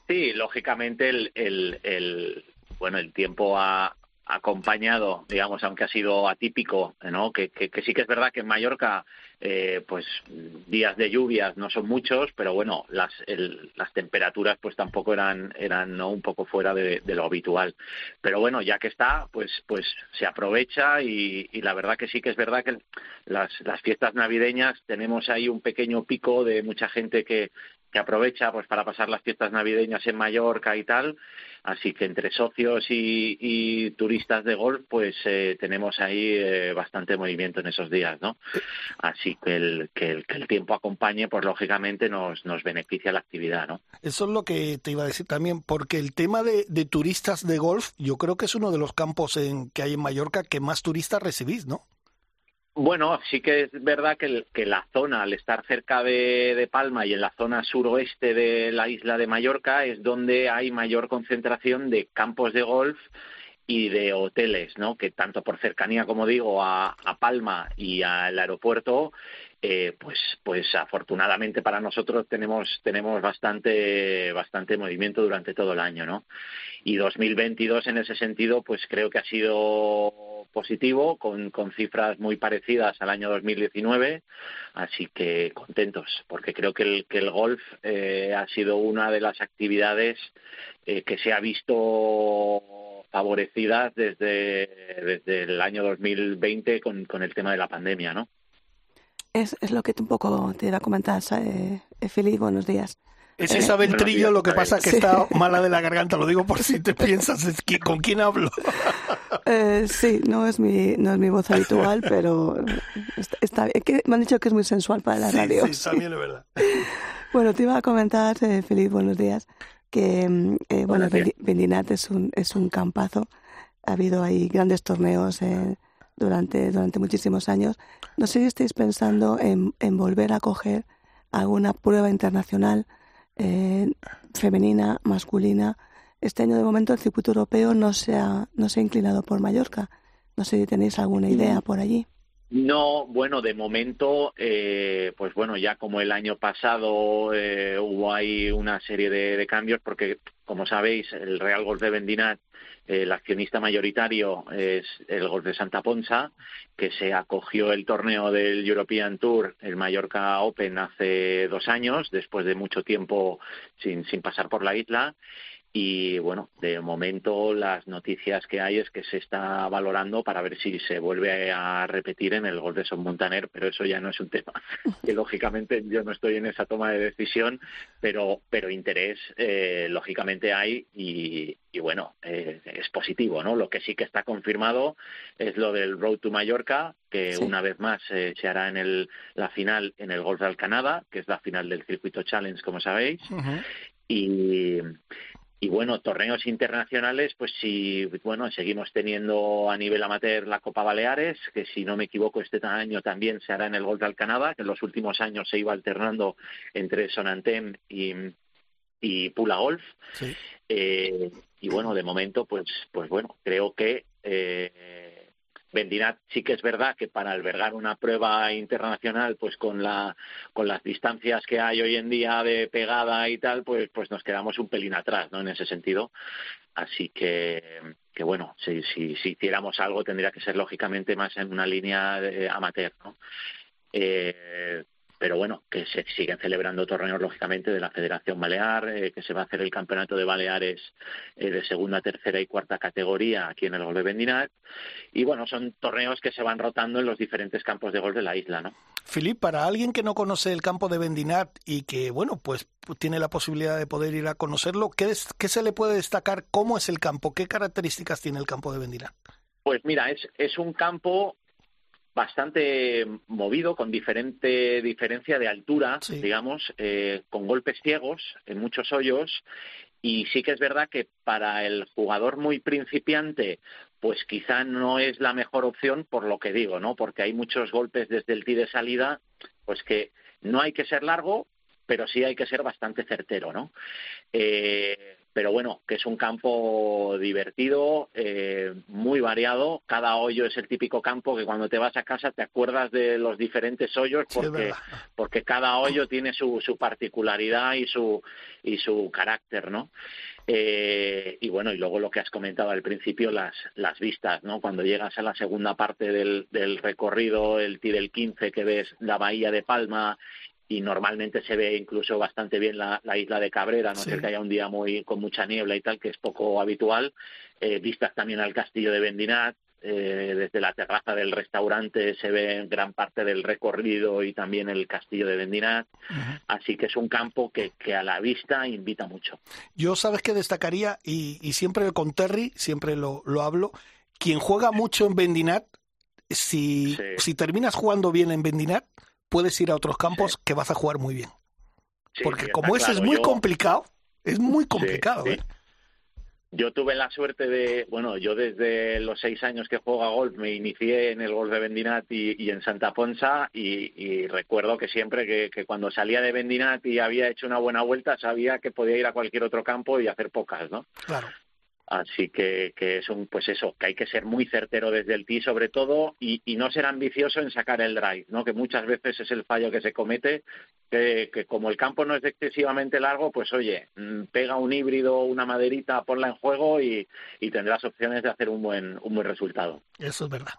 Sí, lógicamente el, el, el bueno el tiempo ha acompañado, digamos, aunque ha sido atípico, ¿no? Que, que, que sí que es verdad que en Mallorca, eh, pues días de lluvias no son muchos, pero bueno, las el, las temperaturas pues tampoco eran eran ¿no? un poco fuera de, lo habitual. Pero bueno, ya que está, pues pues se aprovecha y, y la verdad que sí que es verdad que las las fiestas navideñas tenemos ahí un pequeño pico de mucha gente que que aprovecha pues para pasar las fiestas navideñas en Mallorca y tal. Así que entre socios y, turistas de golf, pues eh, tenemos ahí eh, bastante movimiento en esos días, ¿no? Así que el, que el, que el tiempo acompañe, pues lógicamente nos, nos beneficia la actividad, ¿no? Eso es lo que te iba a decir también, porque el tema de, de turistas de golf, yo creo que es uno de los campos en, que hay en Mallorca que más turistas recibís, ¿no? Bueno, sí que es verdad que, la zona, al estar cerca de, Palma y en la zona suroeste de la isla de Mallorca, es donde hay mayor concentración de campos de golf y de hoteles, ¿no? Que tanto por cercanía, como digo, a Palma y al aeropuerto, eh, pues, pues afortunadamente para nosotros tenemos tenemos bastante bastante movimiento durante todo el año, ¿no? Y 2022 en ese sentido, pues creo que ha sido positivo, con, con cifras muy parecidas al año 2019, así que contentos, porque creo que el, que el golf eh, ha sido una de las actividades eh, que se ha visto favorecidas desde, desde el año 2020 con, con el tema de la pandemia, ¿no? Es, es lo que un poco te iba a comentar, eh, buenos días. Es Isabel Trillo, lo que pasa es que Sí. está mala de la garganta, lo digo por si te piensas, es que, ¿con quién hablo? <laughs> Eh, sí, no es mi no es mi voz habitual, pero está, está bien. Que me han dicho que es muy sensual para la Sí, radio. sí, también es verdad. <laughs> Bueno, te iba a comentar, eh, Feliz, buenos días, que mm, eh, bueno, Vendinat es un, es un campazo. Ha habido ahí grandes torneos eh, durante, durante muchísimos años. No sé si estáis pensando en, en volver a coger alguna prueba internacional eh, femenina, masculina. Este año, de momento, el circuito europeo no se ha, no se ha inclinado por Mallorca. No sé si tenéis alguna idea por allí. No, bueno, de momento, eh, pues bueno, ya como el año pasado eh, hubo ahí una serie de, de cambios, porque como sabéis, el Real Golf de Vendinat, eh, el accionista mayoritario es el Golf de Santa Ponsa, que se acogió el torneo del European Tour, el Mallorca Open, hace dos años, después de mucho tiempo sin, sin pasar por la isla. Y bueno, de momento las noticias que hay es que se está valorando para ver si se vuelve a repetir en el Golf de Son Montaner, pero eso ya no es un tema <laughs> que lógicamente yo no estoy en esa toma de decisión, pero pero interés eh, lógicamente hay y, y bueno eh, es positivo, ¿no? Lo que sí que está confirmado es lo del Road to Mallorca, que Sí. una vez más eh, se hará en el la final en el Golf de Alcanada, que es la final del circuito Challenge, como sabéis Ujú. y y bueno, torneos internacionales, pues sí, bueno, seguimos teniendo a nivel amateur la Copa Baleares, que si no me equivoco este año también se hará en el Golf de Alcanada, que en los últimos años se iba alternando entre Sonantem y, y Pula Golf. Sí. Eh, y bueno, de momento, pues, pues bueno, creo que eh, Sí que es verdad que para albergar una prueba internacional, pues con la con las distancias que hay hoy en día de pegada y tal, pues pues nos quedamos un pelín atrás, ¿no? En ese sentido. Así que que bueno, si si, si hiciéramos algo tendría que ser lógicamente más en una línea de amateur, ¿no? Eh, pero bueno, que se siguen celebrando torneos, lógicamente, de la Federación Balear, eh, que se va a hacer el Campeonato de Baleares eh, de segunda, tercera y cuarta categoría aquí en el Golf de Vendinat. Y bueno, son torneos que se van rotando en los diferentes campos de golf de la isla, ¿no? Filip, para alguien que no conoce el campo de Vendinat y que, bueno, pues tiene la posibilidad de poder ir a conocerlo, ¿qué, es- qué se le puede destacar? ¿Cómo es el campo? ¿Qué características tiene el campo de Vendinat? Pues mira, es, es un campo bastante movido, con diferente diferencia de altura, Sí. digamos, eh, con golpes ciegos en muchos hoyos. Y sí que es verdad que para el jugador muy principiante, pues quizá no es la mejor opción por lo que digo, ¿no? Porque hay muchos golpes desde el tee de salida, pues que no hay que ser largo, pero sí hay que ser bastante certero, ¿no? Eh, pero bueno, que es un campo divertido, eh, muy variado. Cada hoyo es el típico campo que cuando te vas a casa te acuerdas de los diferentes hoyos porque porque cada hoyo tiene su, su particularidad y su y su carácter, ¿no? Eh, y bueno, y luego lo que has comentado al principio, las, las vistas, ¿no? Cuando llegas a la segunda parte del, del recorrido, el del 15, que ves la bahía de Palma y normalmente se ve incluso bastante bien la, la isla de Cabrera, no Sí. ser que haya un día muy con mucha niebla y tal, que es poco habitual. Eh, vistas también al castillo de Vendinat, eh, desde la terraza del restaurante se ve gran parte del recorrido y también el castillo de Vendinat. Así que es un campo que, que a la vista invita mucho. Yo sabes que destacaría, y, y siempre con Terry, siempre lo, lo hablo, quien juega mucho en Vendinat, si, Sí. si terminas jugando bien en Vendinat, puedes ir a otros campos que vas a jugar muy bien. Sí, Porque como ese es claro. muy Yo- complicado, es muy complicado. ¿eh? Yo tuve la suerte de, bueno, yo desde los seis años que juego a golf me inicié en el golf de Vendinat y, y en Santa Ponsa y, y recuerdo que siempre que, que cuando salía de Vendinat y había hecho una buena vuelta sabía que podía ir a cualquier otro campo y hacer pocas, ¿no? Claro. Así que, que es un, pues eso, que hay que ser muy certero desde el tee sobre todo y, y no ser ambicioso en sacar el drive, ¿no? Que muchas veces es el fallo que se comete, que, que como el campo no es excesivamente largo, pues oye, mm, pega un híbrido, una maderita, ponla en juego y, y tendrás opciones de hacer un buen, un buen resultado. Eso es verdad.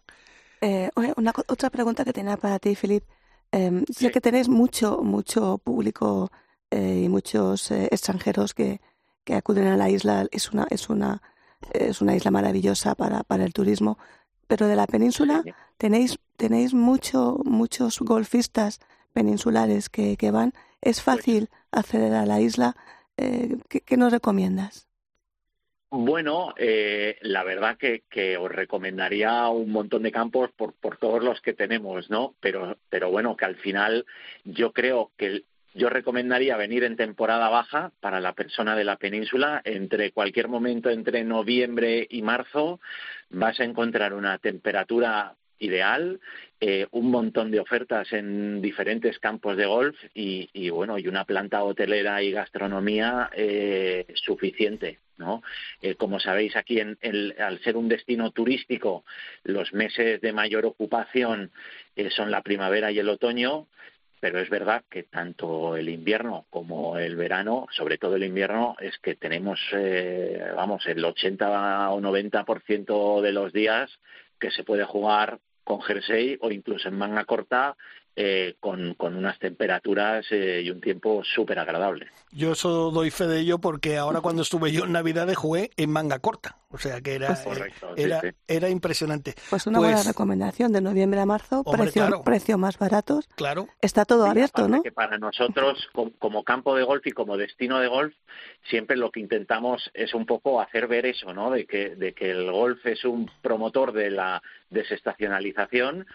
Eh, oye, una, otra pregunta que tenía para ti, Filip. Eh, Sí. Sé que tenéis mucho, mucho público eh, y muchos eh, extranjeros que, que acuden a la isla. Es una, es una, es una isla maravillosa para, para el turismo. Pero de la península tenéis, tenéis mucho, muchos golfistas peninsulares que, que van. ¿Es fácil acceder a la isla? Eh, ¿qué, qué nos recomiendas? Bueno, eh, la verdad que, que os recomendaría un montón de campos por, por todos los que tenemos, ¿no? Pero, pero bueno, que al final yo creo que yo recomendaría venir en temporada baja para la persona de la península. Entre cualquier momento entre noviembre y marzo vas a encontrar una temperatura ideal, eh, un montón de ofertas en diferentes campos de golf y, bueno y una planta hotelera y gastronomía eh, suficiente. ¿no? Eh, como sabéis, aquí en, el- al ser un destino turístico, los meses de mayor ocupación eh, son la primavera y el otoño, pero es verdad que tanto el invierno como el verano, sobre todo el invierno, es que tenemos, eh, vamos, el 80 o 90% de los días que se puede jugar con jersey o incluso en manga corta eh, con, con unas temperaturas eh, y un tiempo súper agradable. Yo eso doy fe de ello porque ahora cuando estuve yo en Navidades jugué en manga corta. O sea que era, Correcto, eh, era, sí, sí. era impresionante. Pues una Pues, buena recomendación de noviembre a marzo, Hombre, precio, claro. precio más baratos. Claro. Está todo abierto, ¿no? que para nosotros, <laughs> com- como campo de golf y como destino de golf, siempre lo que intentamos es un poco hacer ver eso, ¿no? De que, de que el golf es un promotor de la desestacionalización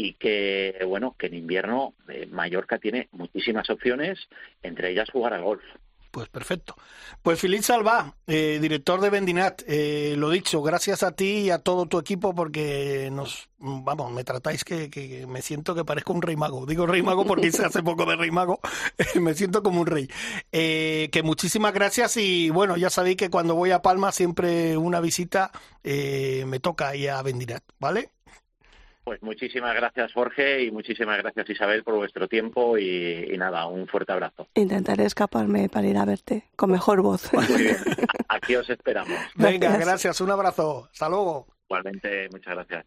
y que, bueno, que en invierno eh, Mallorca tiene muchísimas opciones, entre ellas jugar al golf. Pues perfecto. Pues Filip Salvá, eh, director de Bendinat, eh, lo dicho, gracias a ti y a todo tu equipo porque nos, vamos, me tratáis que, me siento que parezco un rey mago. Digo rey mago porque hice hace poco de rey mago, <laughs> me siento como un rey. Eh, que muchísimas gracias y bueno, ya sabéis que cuando voy a Palma siempre una visita eh, me toca ir a Bendinat, ¿vale? Pues muchísimas gracias Jorge y muchísimas gracias Isabel por vuestro tiempo y, y nada, un fuerte abrazo. Intentaré escaparme para ir a verte con mejor voz. Muy bien, aquí os esperamos. <laughs> Venga, Gracias. gracias, un abrazo, hasta luego. Igualmente, muchas gracias.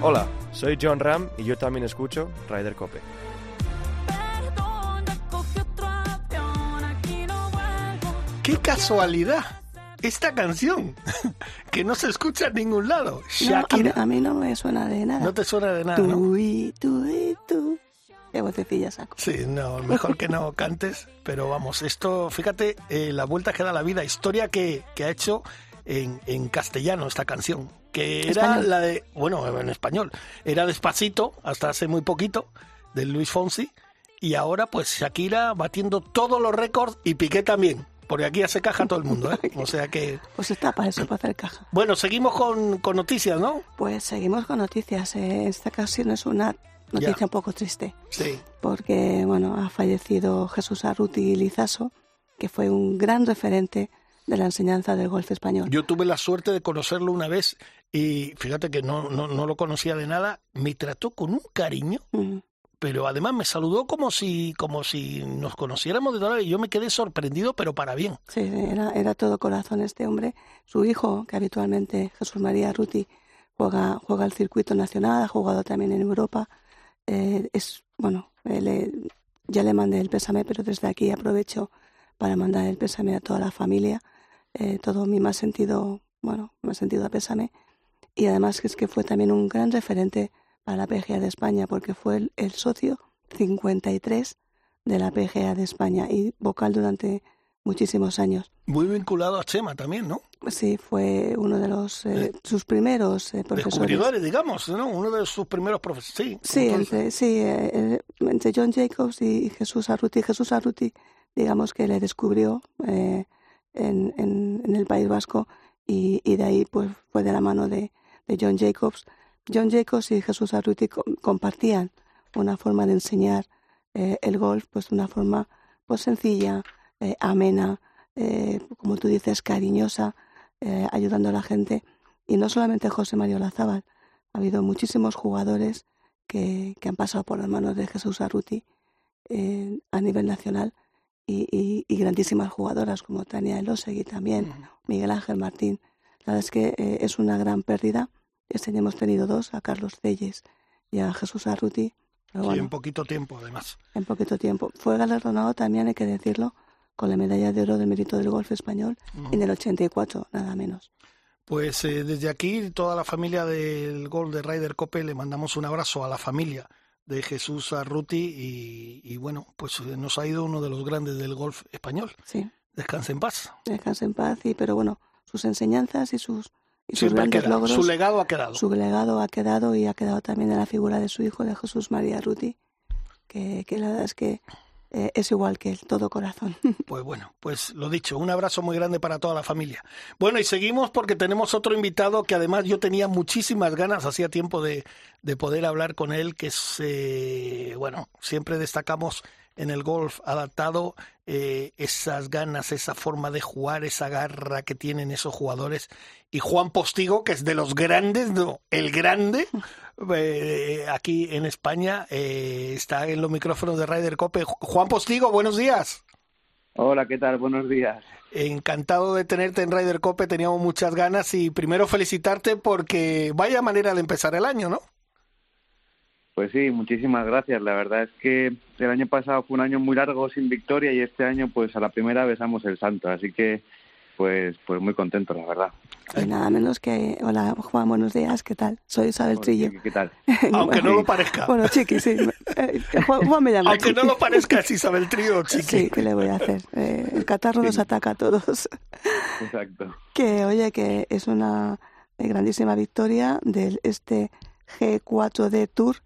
Hola, soy John Ram y yo también escucho Ryder Cope. ¡Qué casualidad! Esta canción, <laughs> que no se escucha en ningún lado. No, a, mí, Shakira. a mí no me suena de nada. No te suena de nada, ¿no? Tú y tú y tú. Qué vocecilla saco. Sí, no, mejor que no <laughs> cantes, pero vamos, esto, fíjate, eh, la vuelta que da la vida, historia que, que ha hecho en, en castellano esta canción, que era Español. la de, bueno, en español, era Despacito, hasta hace muy poquito, de Luis Fonsi, y ahora pues Shakira batiendo todos los récords y Piqué también, porque aquí hace caja todo el mundo, ¿eh? O sea que... <laughs> Pues está para eso, para hacer caja. Bueno, seguimos con, con noticias, ¿no? Pues seguimos con noticias. eh, Esta ocasión es una noticia Ya. un poco triste, Sí. porque bueno, ha fallecido Jesús Arruti Lizaso, que fue un gran referente de la enseñanza del golf español. Yo tuve la suerte de conocerlo una vez y fíjate que no, no, no lo conocía de nada, me trató con un cariño. Pero además me saludó como si, como si nos conociéramos de toda la vida y yo me quedé sorprendido, pero para bien. Sí, era, era todo corazón este hombre. Su hijo, que habitualmente Jesús María Ruti juega, juega el circuito nacional, ha jugado también en Europa. Eh, es bueno, eh, ya le mandé el pésame, pero desde aquí aprovecho para mandar el pésame a toda la familia. Eh, todo mi más sentido, bueno, más sentido a pésame. Y además que es que fue también un gran referente para la PGA de España, porque fue el, el socio 53 de la PGA de España y vocal durante muchísimos años. Muy vinculado a Chema también, ¿no? Sí, fue uno de los eh, sus primeros eh, profesores. Descubridores, digamos, ¿no? Uno de sus primeros profesores. Sí, Sí, entonces- entre, sí eh, eh, entre John Jacobs y Jesús Arruti. Jesús Arruti, digamos que le descubrió eh, en, en, en el País Vasco y, y de ahí pues fue de la mano de, de John Jacobs. John Jacobs y Jesús Arruti co- compartían una forma de enseñar eh, el golf, pues de una forma pues sencilla, eh, amena, eh, como tú dices, cariñosa, ayudando a la gente. Y no solamente José Mario Lazábal, ha habido muchísimos jugadores que, que han pasado por las manos de Jesús Arruti a nivel nacional y, y- y grandísimas jugadoras como Tania Elosegui también. Miguel Ángel Martín. La verdad es que es una gran pérdida. Este año hemos tenido dos, a Carlos Celles y a Jesús Arruti. Pero Sí, bueno, en poquito tiempo, además. en poquito tiempo. Fue galardonado también, hay que decirlo, con la medalla de oro del mérito del golf español Ujú. en el 84, nada menos. Pues eh, desde aquí, toda la familia del Gol de Ryder Cope, le mandamos un abrazo a la familia de Jesús Arruti y, y bueno, pues eh, nos ha ido uno de los grandes del golf español. Sí, Descanse en paz. descanse en paz, y, pero bueno, sus enseñanzas y sus, y sus grandes logros. Su legado ha quedado. Su legado ha quedado y ha quedado también en la figura de su hijo, de Jesús María Ruti, que, que la verdad es que eh, es igual que él, todo corazón. <laughs> Pues bueno, pues lo dicho, un abrazo muy grande para toda la familia. Bueno, y seguimos porque tenemos otro invitado que además yo tenía muchísimas ganas, hacía tiempo de, de poder hablar con él, que es, eh, bueno, siempre destacamos en el golf adaptado eh, esas ganas, esa forma de jugar, esa garra que tienen esos jugadores. Y Juan Postigo, que es de los grandes, no, el grande, <laughs> eh, aquí en España, eh, está en los micrófonos de Ryder Cope. Juan Postigo, buenos días. Hola, ¿qué tal? Buenos días. Encantado de tenerte en Ryder Cope, teníamos muchas ganas y primero felicitarte porque vaya manera de empezar el año, ¿no? Pues sí, muchísimas gracias. La verdad es que el año pasado fue un año muy largo sin victoria y este año pues a la primera besamos el santo, así que pues pues muy contento, la verdad. Y nada menos que. Hola, Juan, buenos días, ¿qué tal? Soy Isabel Hola, Trillo. Chiqui, ¿Qué tal? <laughs> Aunque no lo parezca. Bueno, chiqui, sí. Eh, Juan, Juan me llama. Aunque Chiqui. no lo parezca, es Isabel Trío, chiqui. Sí, ¿qué le voy a hacer? Eh, el catarro nos ataca a todos. Exacto. Que, oye, que es una eh, grandísima victoria de este G4D Tour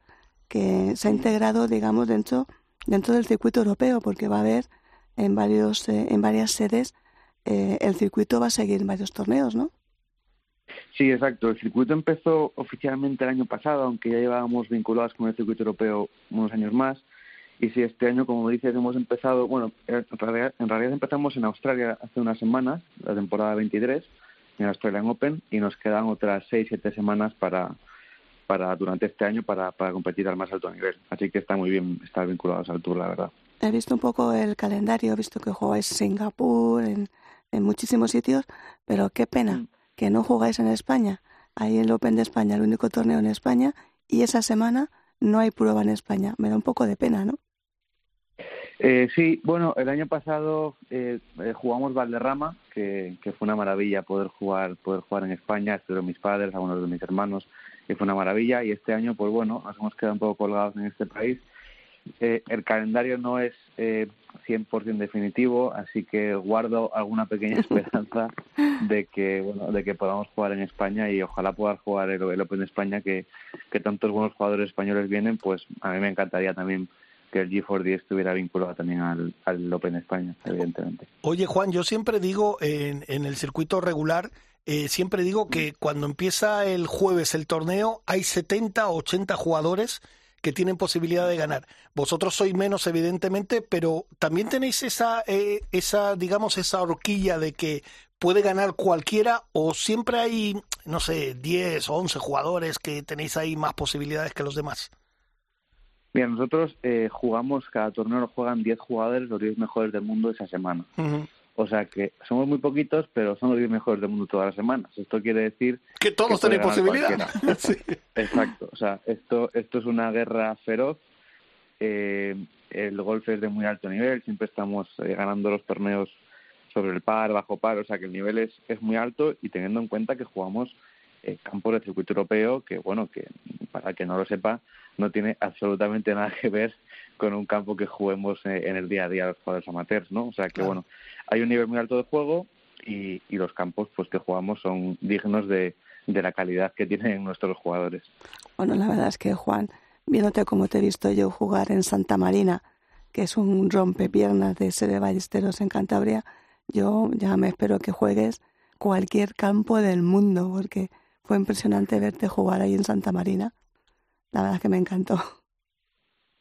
que se ha integrado, digamos, dentro, dentro del circuito europeo, porque va a haber en, varios, eh, en varias sedes, eh, el circuito va a seguir en varios torneos, ¿no? Sí, exacto. El circuito empezó oficialmente el año pasado, aunque ya llevábamos vinculados con el circuito europeo unos años más. Y sí, este año, como dices, hemos empezado, bueno, en realidad, en realidad empezamos en Australia hace unas semanas, la temporada 23, en Australian Open, y nos quedan otras 6, 7 semanas para, para durante este año para, para competir al más alto nivel. Así que está muy bien estar vinculados al Tour, la verdad. He visto un poco el calendario, he visto que jugáis en Singapur, en, en muchísimos sitios, pero qué pena Mm. que no jugáis en España. Ahí el Open de España, el único torneo en España, y esa semana no hay prueba en España. Me da un poco de pena, ¿no? Eh, sí, bueno, el año pasado eh, eh, jugamos Valderrama, que, que fue una maravilla poder jugar, poder jugar en España, estuvieron mis padres, algunos de mis hermanos, y fue una maravilla. Y este año, pues bueno, nos hemos quedado un poco colgados en este país. Eh, el calendario no es eh, 100% definitivo, así que guardo alguna pequeña <laughs> esperanza de que bueno, de que podamos jugar en España y ojalá pueda jugar el, el Open de España, que, que tantos buenos jugadores españoles vienen, pues a mí me encantaría también que el G4D estuviera vinculado también al, al Open de España, evidentemente. Oye, Juan, yo siempre digo en, en el circuito regular, eh, siempre digo que cuando empieza el jueves el torneo hay 70 o 80 jugadores que tienen posibilidad de ganar. Vosotros sois menos, evidentemente, pero también tenéis esa, eh, esa, digamos, esa horquilla de que puede ganar cualquiera o siempre hay, no sé, 10 o 11 jugadores que tenéis ahí más posibilidades que los demás. Mira, nosotros eh, jugamos, cada torneo lo juegan 10 jugadores, los 10 mejores del mundo esa semana. O sea que somos muy poquitos, pero son los 10 mejores del mundo todas las semanas. Esto quiere decir Que todos Que ganar posibilidad. <laughs> Sí. Exacto, o sea, esto, esto es una guerra feroz. Eh, el golf es de muy alto nivel, siempre estamos eh, ganando los torneos sobre el par, bajo par, o sea que el nivel es, es muy alto y teniendo en cuenta que jugamos eh, campos de circuito europeo, que bueno, que para el que no lo sepa, no tiene absolutamente nada que ver con un campo que juguemos eh, en el día a día los jugadores amateurs, ¿no? O sea que Claro. bueno, hay un nivel muy alto de juego y, y los campos pues que jugamos son dignos de, de la calidad que tienen nuestros jugadores. Bueno, la verdad es que, Juan, viéndote como te he visto yo jugar en Santa Marina, que es un rompepiernas de Sede Ballesteros en Cantabria, yo ya me espero que juegues cualquier campo del mundo, porque fue impresionante verte jugar ahí en Santa Marina. La verdad es que me encantó.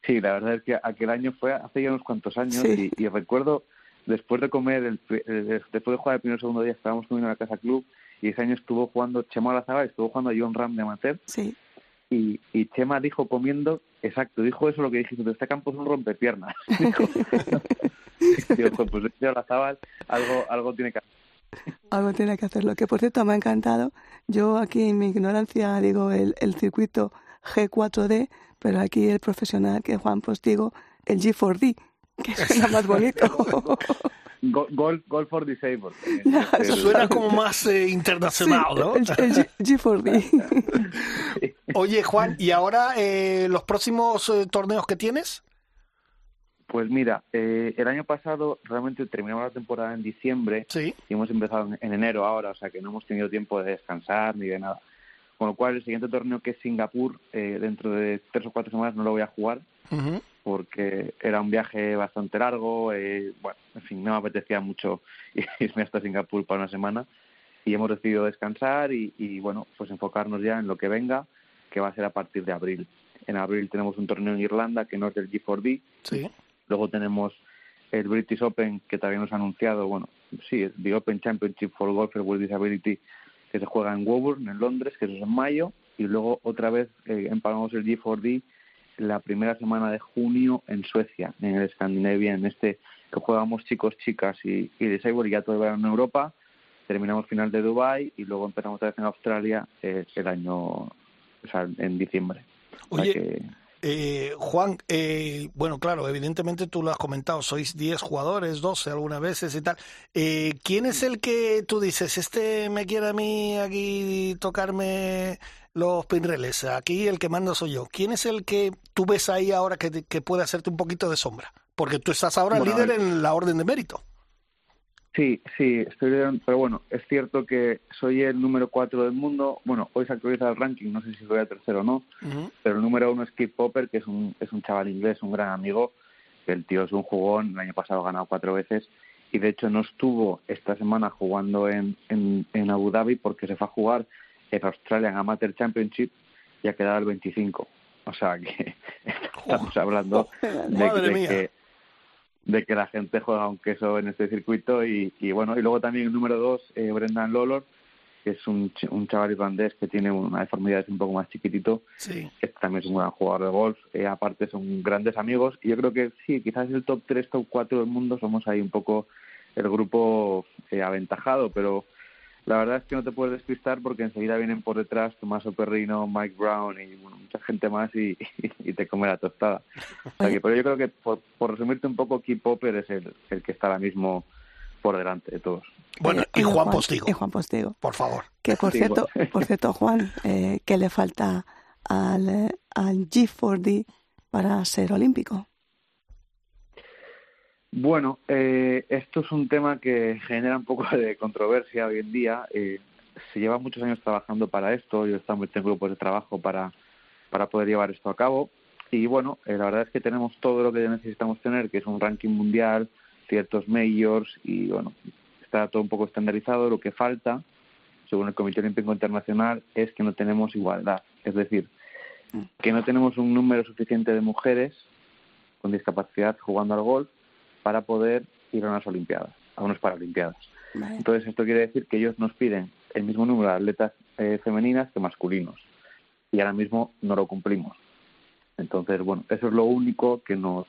Sí, la verdad es que aquel año fue hace ya unos cuantos años Sí. y, y recuerdo después de comer, el, el- después de jugar el primer o segundo día estábamos comiendo en la casa club y ese año estuvo jugando Chema Olazábal, estuvo jugando John Ram de amateur Sí, y, y Chema dijo comiendo, exacto, dijo eso lo que dijiste, este campo es un rompepiernas. Dijo, <laughs> <laughs> Digo, "Jo, pues este Olazábal algo, algo tiene que hacer. algo tiene que hacerlo. Que por cierto me ha encantado. Yo aquí en mi ignorancia digo el, el circuito G4D, pero aquí el profesional que Juan Postigo, el G4D, que <laughs> suena más bonito. <laughs> Go- Golf, golf for Disabled. Ya, Suena como más eh, internacional, Sí, ¿no? el, el G- G4D. <laughs> Oye, Juan, ¿y ahora eh, los próximos eh, torneos que tienes? Pues mira, eh, el año pasado realmente terminamos la temporada en diciembre Sí. y hemos empezado en, en enero ahora, o sea que no hemos tenido tiempo de descansar ni de nada. Con lo cual, el siguiente torneo que es Singapur, eh, dentro de tres o cuatro semanas no lo voy a jugar porque era un viaje bastante largo, eh, bueno, en fin, no me apetecía mucho <laughs> irme hasta Singapur para una semana y hemos decidido descansar y, y, bueno, pues enfocarnos ya en lo que venga, que va a ser a partir de abril. En abril tenemos un torneo en Irlanda que no es del G4D, Sí. luego tenemos el British Open que también nos ha anunciado, bueno, sí, es the Open Championship for Golfers with Disability que se juega en Woburn, en Londres, que es en mayo, y luego otra vez eh, empalmamos el G4D la primera semana de junio en Suecia, en el Scandinavian, en este que jugamos chicos, chicas y, y Disabled, y ya todo el verano en Europa, terminamos final de Dubai y luego empezamos otra vez en Australia eh, el año, o sea, en diciembre. O sea Oye, que- Eh, Juan, eh, bueno, claro, evidentemente tú lo has comentado, sois 10 jugadores, 12 algunas veces y tal. Eh, ¿Quién es el que tú dices, este me quiere a mí aquí tocarme los pinreles? Aquí el que manda soy yo. ¿Quién es el que tú ves ahí ahora que, que puede hacerte un poquito de sombra? Porque tú estás ahora Bueno, líder en la orden de mérito. Sí, sí, estoy liderando, pero bueno, es cierto que soy el número 4 del mundo. Bueno, hoy se actualiza el ranking, no sé si soy el tercero o no, pero el número uno es Keith Popper, que es un, es un chaval inglés, un gran amigo, que el tío es un jugón, el año pasado ha ganado cuatro veces, y de hecho no estuvo esta semana jugando en, en, en Abu Dhabi porque se fue a jugar en Australian Amateur Championship y ha quedado el 25. O sea que <laughs> estamos hablando <laughs> de, que de que la gente juega un queso en este circuito y, y bueno y luego también el número dos eh, Brendan Lolor que es un, un chaval irlandés que tiene una deformidad un poco más chiquitito Sí. que también es un gran jugador de golf eh, aparte son grandes amigos y yo creo que sí quizás el top 3 top 4 del mundo somos ahí un poco el grupo eh, aventajado pero la verdad es que no te puedes despistar porque enseguida vienen por detrás Tomaso Perrino, Mike Brown y bueno, mucha gente más y, y te come la tostada. O sea que, pero yo creo que, por, por resumirte un poco, Keith Popper es el, el que está ahora mismo por delante de todos. Bueno, y Juan Postigo, Y Juan Postigo. por favor. Que por Sí, cierto, bueno. por cierto, Juan, eh, ¿qué le falta al, al G4D para ser olímpico? Bueno, eh, esto es un tema que genera un poco <laughs> de controversia hoy en día. Eh, se lleva muchos años trabajando para esto. Yo estamos en grupos de trabajo para, para poder llevar esto a cabo. Y bueno, eh, la verdad es que tenemos todo lo que necesitamos tener, que es un ranking mundial, ciertos majors y bueno, está todo un poco estandarizado. Lo que falta, según el Comité Olímpico Internacional, es que no tenemos igualdad. Es decir, que no tenemos un número suficiente de mujeres con discapacidad jugando al golf para poder ir a unas Olimpiadas, a unas Paralimpiadas. Vale. Entonces, esto quiere decir que ellos nos piden el mismo número de atletas eh, femeninas que masculinos. Y ahora mismo no lo cumplimos. Entonces, bueno, eso es lo único que nos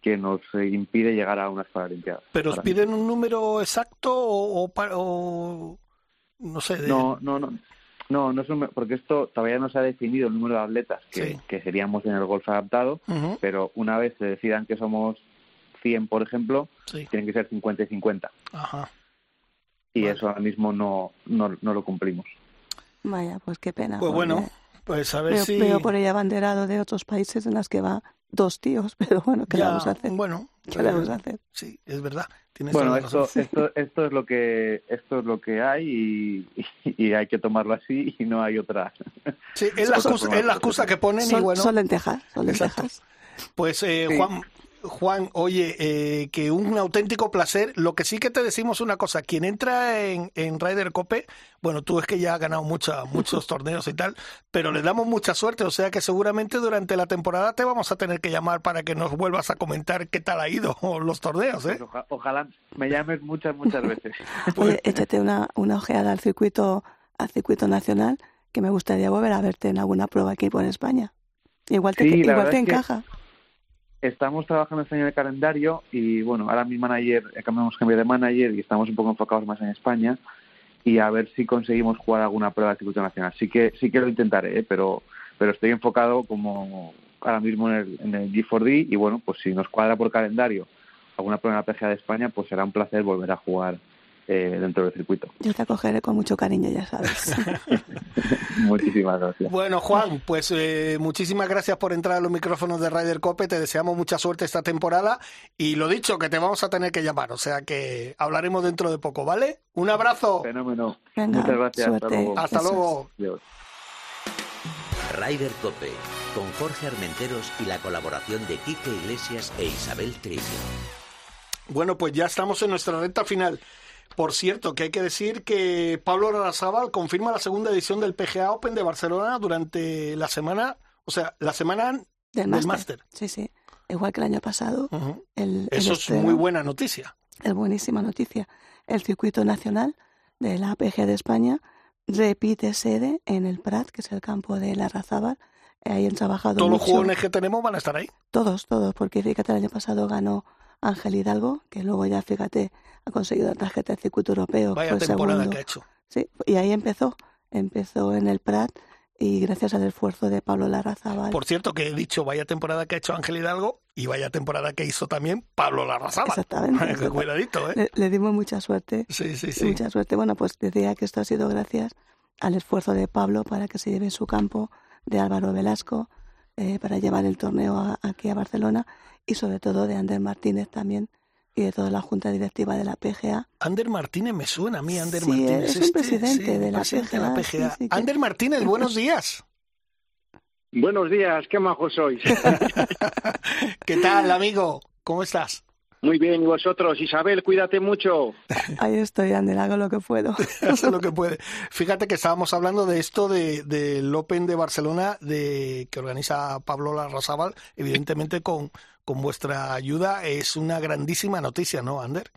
que nos eh, impide llegar a unas Paralimpiadas. ¿Pero os piden un número exacto o, o pa- o no sé? de- No, no, no. No, no es un- porque esto todavía no se ha definido el número de atletas que, Sí. que seríamos en el golf adaptado, pero una vez se decidan que somos 100, por ejemplo, sí, tienen que ser 50 y 50. ajá. Y Vale. eso ahora mismo no, no, no lo cumplimos. Vaya, pues qué pena. Pues bueno, pues a ver veo, si... veo por ahí abanderado de otros países en las que va dos tíos, <laughs> pero bueno, ¿qué le Ya, vamos a hacer? Bueno, ¿Qué le vamos a hacer? sí, es verdad. Tienes Bueno, esto, esto, <laughs> esto es lo que esto es lo que hay y, y, y hay que tomarlo así y no hay otra. Sí, es la <laughs> excusa, es la excusa que ponen y bueno, son lentejas, son Exacto. lentejas. pues eh, Sí. Juan, Juan, oye, eh, que un auténtico placer. Lo que sí que te decimos una cosa, quien entra en, en Ryder Cope, bueno, tú es que ya has ganado mucha, muchos <laughs> torneos y tal, pero le damos mucha suerte, o sea que seguramente durante la temporada te vamos a tener que llamar para que nos vuelvas a comentar qué tal ha ido <laughs> los torneos, ¿eh? Pues oja- ojalá me llames muchas, muchas veces. <laughs> Oye, échate una, una ojeada al circuito, al circuito nacional, que me gustaría volver a verte en alguna prueba aquí por España. Igual te, Sí, igual te que- encaja. Estamos trabajando este año en el calendario y bueno, ahora mi manager, cambiamos cambio de manager y estamos un poco enfocados más en España y a ver si conseguimos jugar alguna prueba del circuito nacional. Sí que sí que lo intentaré, ¿eh? pero pero estoy enfocado como ahora mismo en el, en el G4D y bueno, pues si nos cuadra por calendario alguna prueba en la PGA de España, pues será un placer volver a jugar eh, dentro del circuito. Yo te acogeré con mucho cariño, ya sabes. <laughs> Muchísimas gracias. Bueno, Juan, pues eh, muchísimas gracias por entrar a los micrófonos de Ryder Cope. Te deseamos mucha suerte esta temporada y lo dicho, que te vamos a tener que llamar. O sea que hablaremos dentro de poco, ¿vale? Un abrazo. Fenómeno. Venga, Muchas gracias. Hasta luego. Hasta luego. Adiós. Ryder Cope, con Jorge Armenteros y la colaboración de Quique Iglesias e Isabel Trillo. Bueno, pues ya estamos en nuestra recta final. Por cierto, que hay que decir que Pablo Larrazábal confirma la segunda edición del PGA Open de Barcelona durante la semana, o sea, la semana Del máster. Sí, sí. Igual que el año pasado. El Eso es estreno- muy buena noticia. Es buenísima noticia. El circuito nacional de la APG de España repite sede en el Prat, que es el campo de la Razábal. Ahí han trabajado Todos los jugones que tenemos van a estar ahí. Todos, todos, porque fíjate, el año pasado ganó Ángel Hidalgo, que luego ya, fíjate, ha conseguido la tarjeta del circuito europeo. Vaya temporada segundo. que ha hecho. Sí, y ahí empezó. Empezó en el Prat y gracias al esfuerzo de Pablo Larrazábal. Por cierto, que he dicho vaya temporada que ha hecho Ángel Hidalgo y vaya temporada que hizo también Pablo Larrazábal. Exactamente. <laughs> Cuidadito, ¿eh? Le, le dimos mucha suerte. Sí, sí, sí. Mucha suerte. Bueno, pues decía que esto ha sido gracias al esfuerzo de Pablo para que se lleve su campo, de Álvaro Velasco, eh, para llevar el torneo a- aquí a Barcelona y sobre todo de Ander Martínez también y de toda la junta directiva de la PGA. Ander Martínez me suena a mí, Ander Sí, Martínez. es un este, presidente sí, de la presidente PGA, PGA. sí, sí, que- Ander Martínez, buenos días. Buenos días, qué majos sois. <laughs> ¿Qué tal, amigo? ¿Cómo estás? Muy bien, y vosotros, Isabel, cuídate mucho. <laughs> Ahí estoy, Ander, hago lo que puedo. <laughs> Hace lo que puede. Fíjate que estábamos hablando de esto de, del Open de Barcelona de que organiza Pablo Larrazábal, evidentemente con, con vuestra ayuda. Es una grandísima noticia, ¿no, Ander?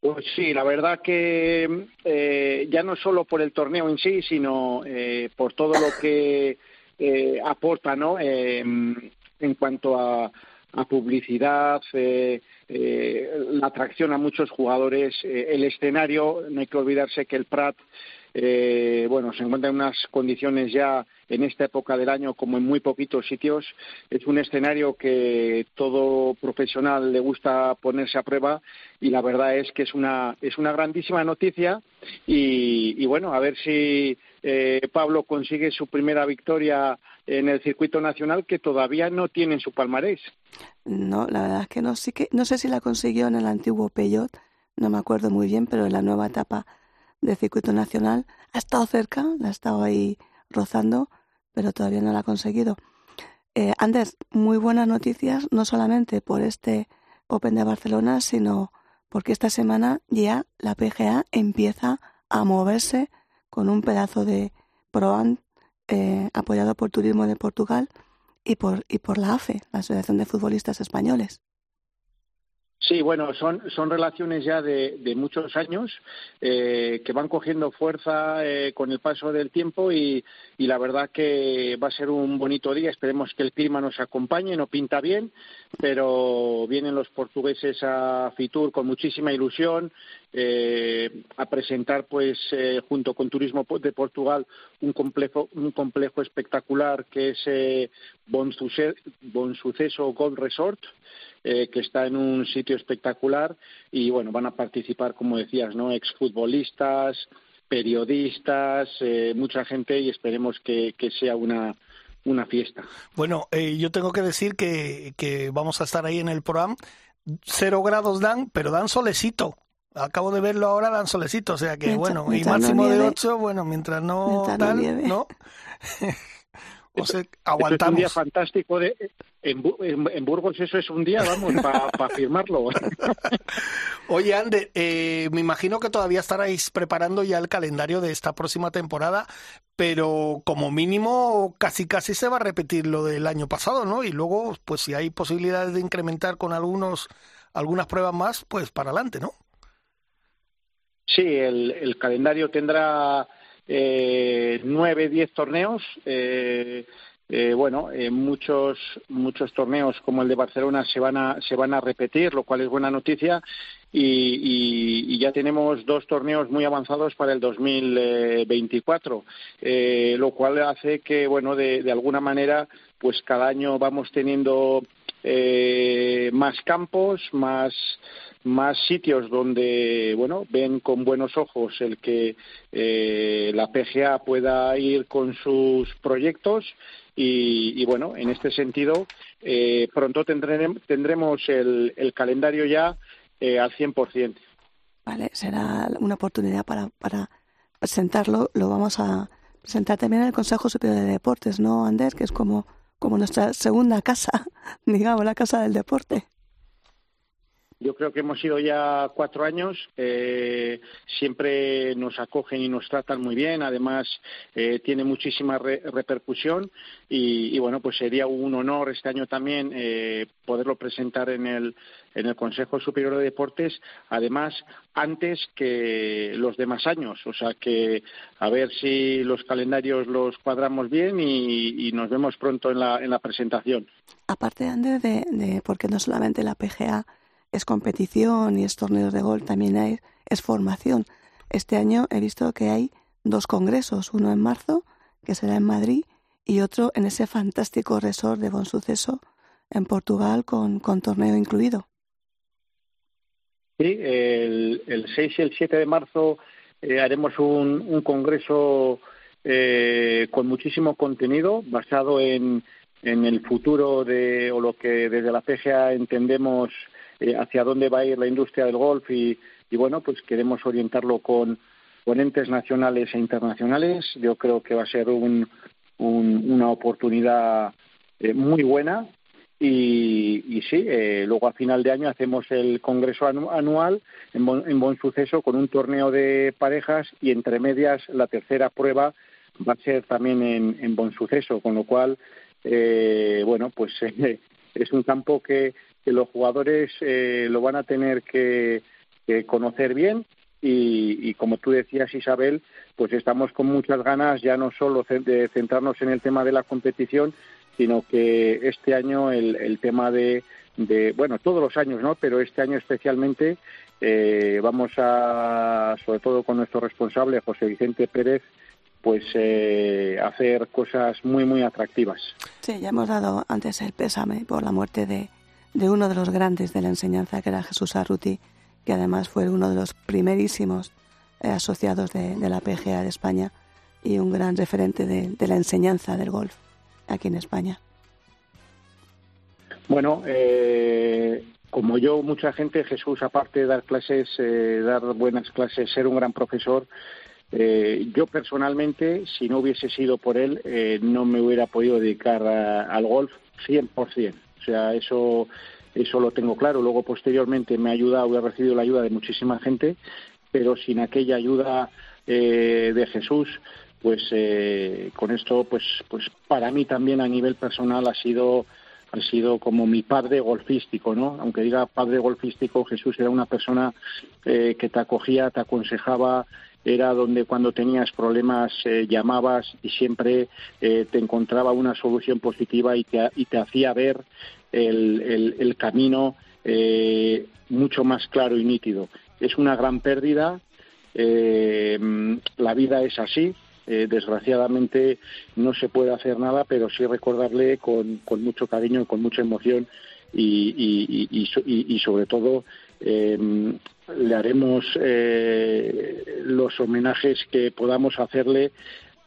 Pues sí, la verdad que eh, ya no solo por el torneo en sí, sino eh, por todo lo que eh, aporta, ¿no? Eh, en cuanto a, a publicidad, eh, eh, la atracción a muchos jugadores, eh, el escenario, no hay que olvidarse que el Prat, eh, bueno, se encuentra en unas condiciones ya en esta época del año como en muy poquitos sitios. Es un escenario que todo profesional le gusta ponerse a prueba y la verdad es que es una es una grandísima noticia y, y bueno, a ver si eh, Pablo consigue su primera victoria en el circuito nacional que todavía no tiene en su palmarés. No, la verdad es que no, sí que no sé si la consiguió en el antiguo Peyot, no me acuerdo muy bien, pero en la nueva etapa del circuito nacional ha estado cerca, la ha estado ahí rozando, pero todavía no la ha conseguido. Eh, Anders, muy buenas noticias, no solamente por este Open de Barcelona, sino porque esta semana ya la PGA empieza a moverse con un pedazo de ProAm eh, apoyado por Turismo de Portugal y por, y por la AFE, la Asociación de Futbolistas Españoles. Sí, bueno, son, son relaciones ya de, de muchos años eh, que van cogiendo fuerza eh, con el paso del tiempo y, y la verdad que va a ser un bonito día. Esperemos que el clima nos acompañe, no pinta bien, pero vienen los portugueses a Fitur con muchísima ilusión eh, a presentar, pues, eh, junto con Turismo de Portugal, un complejo, un complejo espectacular que es eh, Bon, Suce- Bon Suceso Gold Resort eh, que está en un sitio espectacular y bueno van a participar como decías no exfutbolistas periodistas eh, mucha gente y esperemos que, que sea una una fiesta Bueno, eh, yo tengo que decir que, que vamos a estar ahí en el programa. Cero grados dan, pero dan solecito. Acabo de verlo ahora, dan solecito. O sea que, Mientras- bueno, y no máximo de nieve. 8, bueno, mientras no Mientras tal. ¿no? <laughs> o sea, Esto es un aguantamos. día fantástico de en, Bu- en- en Burgos eso es un día vamos para firmarlo <laughs> Oye, Ander, eh, me imagino que todavía estaréis preparando ya el calendario de esta próxima temporada, pero como mínimo casi casi se va a repetir lo del año pasado, ¿no? Y luego, pues si hay posibilidades de incrementar con algunos algunas pruebas más, pues para adelante, ¿no? Sí, el, el calendario tendrá eh, nueve, diez torneos. Eh, eh, bueno, eh, muchos muchos torneos como el de Barcelona se van a se van a repetir, lo cual es buena noticia. Y, y- y ya tenemos dos torneos muy avanzados para el 2024, eh, lo cual hace que, bueno, de, de alguna manera, pues cada año vamos teniendo eh, más campos, más más sitios donde bueno ven con buenos ojos el que eh, la PGA pueda ir con sus proyectos y, bueno en este sentido eh, pronto tendremos, tendremos el, el calendario ya eh, al 100%. Vale, será una oportunidad para, para presentarlo. Lo vamos a presentar también en el Consejo Superior de Deportes, ¿no, Ander? Que es como, como nuestra segunda casa, <laughs> digamos, la casa del deporte. Yo creo que hemos ido ya cuatro años. Eh, siempre nos acogen y nos tratan muy bien. Además, eh, tiene muchísima repercusión. Y, bueno, pues sería un honor este año también eh, poderlo presentar en el, en el Consejo Superior de Deportes. Además, antes que los demás años. O sea que a ver si los calendarios los cuadramos bien y, nos vemos pronto en la, en la presentación. Aparte, de, de porque no solamente la PGA es competición y es torneos de gol, también hay, es formación. Este año he visto que hay dos congresos, uno en marzo, que será en Madrid, y otro en ese fantástico resort de Bon Suceso en Portugal con, con torneo incluido. Sí, el, el 6 y el 7 de marzo eh, haremos un, un congreso eh, con muchísimo contenido basado en, en el futuro de, o lo que desde la PGA entendemos eh, hacia dónde va a ir la industria del golf y, bueno, pues queremos orientarlo con, ponentes nacionales e internacionales. Yo creo que va a ser un, una oportunidad eh, muy buena y, y sí, eh, luego a final de año hacemos el congreso anual en, en buen suceso con un torneo de parejas y entre medias la tercera prueba va a ser también en, en buen suceso, con lo cual, eh, bueno, pues <laughs> es un campo que los jugadores eh, lo van a tener que, conocer bien y, como tú decías Isabel, pues estamos con muchas ganas ya no solo de centrarnos en el tema de la competición, sino que este año el, tema de, bueno, todos los años, ¿no? Pero este año especialmente eh, vamos a, sobre todo con nuestro responsable José Vicente Pérez, pues eh, hacer cosas muy muy atractivas. Sí, ya hemos dado antes el pésame por la muerte de, de uno de los grandes de la enseñanza, que era Jesús Arruti, que además fue uno de los primerísimos eh, asociados de, la PGA de España y un gran referente de, la enseñanza del golf aquí en España. Bueno, eh, como yo, mucha gente, Jesús, aparte de dar clases, eh, dar buenas clases, ser un gran profesor, yo personalmente, si no hubiese sido por él, no me hubiera podido dedicar al golf 100% sea, eso, eso lo tengo claro. Luego, posteriormente, me ha ayudado, he recibido la ayuda de muchísima gente, pero sin aquella ayuda eh, de Jesús, pues eh, con esto, pues, pues para mí también a nivel personal ha sido ha sido como mi padre golfístico, ¿no? Aunque diga padre golfístico, Jesús era una persona eh, que te acogía, te aconsejaba, era donde cuando tenías problemas llamabas y siempre te encontraba una solución positiva y te, y te hacía ver el, camino eh, mucho más claro y nítido. Es una gran pérdida, eh, la vida es así, eh, desgraciadamente no se puede hacer nada, pero sí recordarle con, mucho cariño con mucha emoción y, sobre todo le haremos los homenajes que podamos hacerle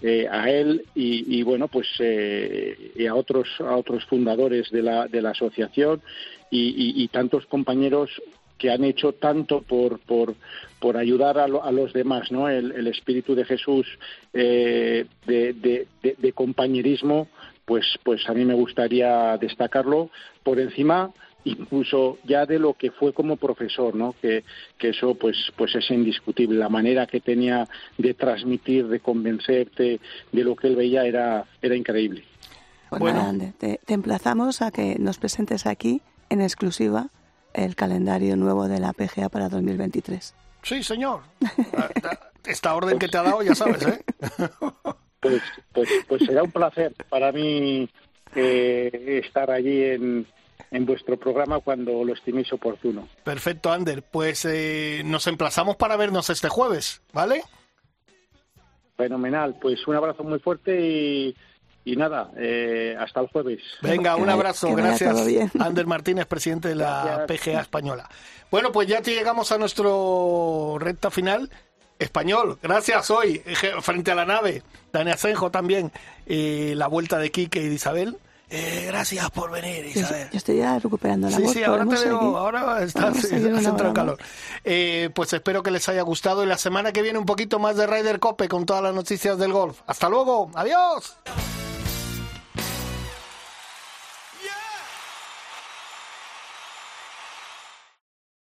eh, a él y, bueno pues eh, y a otros a otros fundadores de la de la asociación y, tantos compañeros que han hecho tanto por por, por ayudar a, los demás no el, espíritu de Jesús eh, de, de, de compañerismo pues pues a mí me gustaría destacarlo. Por encima incluso ya de lo que fue como profesor, ¿no? Que, que eso pues pues es indiscutible. La manera que tenía de transmitir, de convencerte de lo que él veía era, era increíble. Bueno, te, emplazamos a que nos presentes aquí en exclusiva el calendario nuevo de la PGA para 2023. Sí, señor. <laughs> Esta orden que te ha dado, ya sabes, ¿eh? <laughs> Pues, pues, pues será un placer para mí eh, estar allí en, en vuestro programa cuando lo estiméis oportuno. Perfecto, Ander. Pues eh, nos emplazamos para vernos este jueves, ¿vale? Fenomenal. Pues un abrazo muy fuerte y, y nada, eh, hasta el jueves. Venga, un abrazo. que Gracias. Ander Martínez, presidente de la Gracias. PGA española. Bueno, pues ya te llegamos a nuestro recta final. Español, gracias hoy, eje- frente a la nave. Dani Asenjo también. Y la vuelta de Quique y de Isabel. Eh, gracias por venir, Yo, Isabel. yo estoy ya recuperando la Sí, voz. sí, ahora te veo, ahora estás sí, seguir has una entrado en hora más. calor. Eh, pues espero que les haya gustado y la semana que viene un poquito más de Ryder Cope con todas las noticias del golf. Hasta luego, adiós.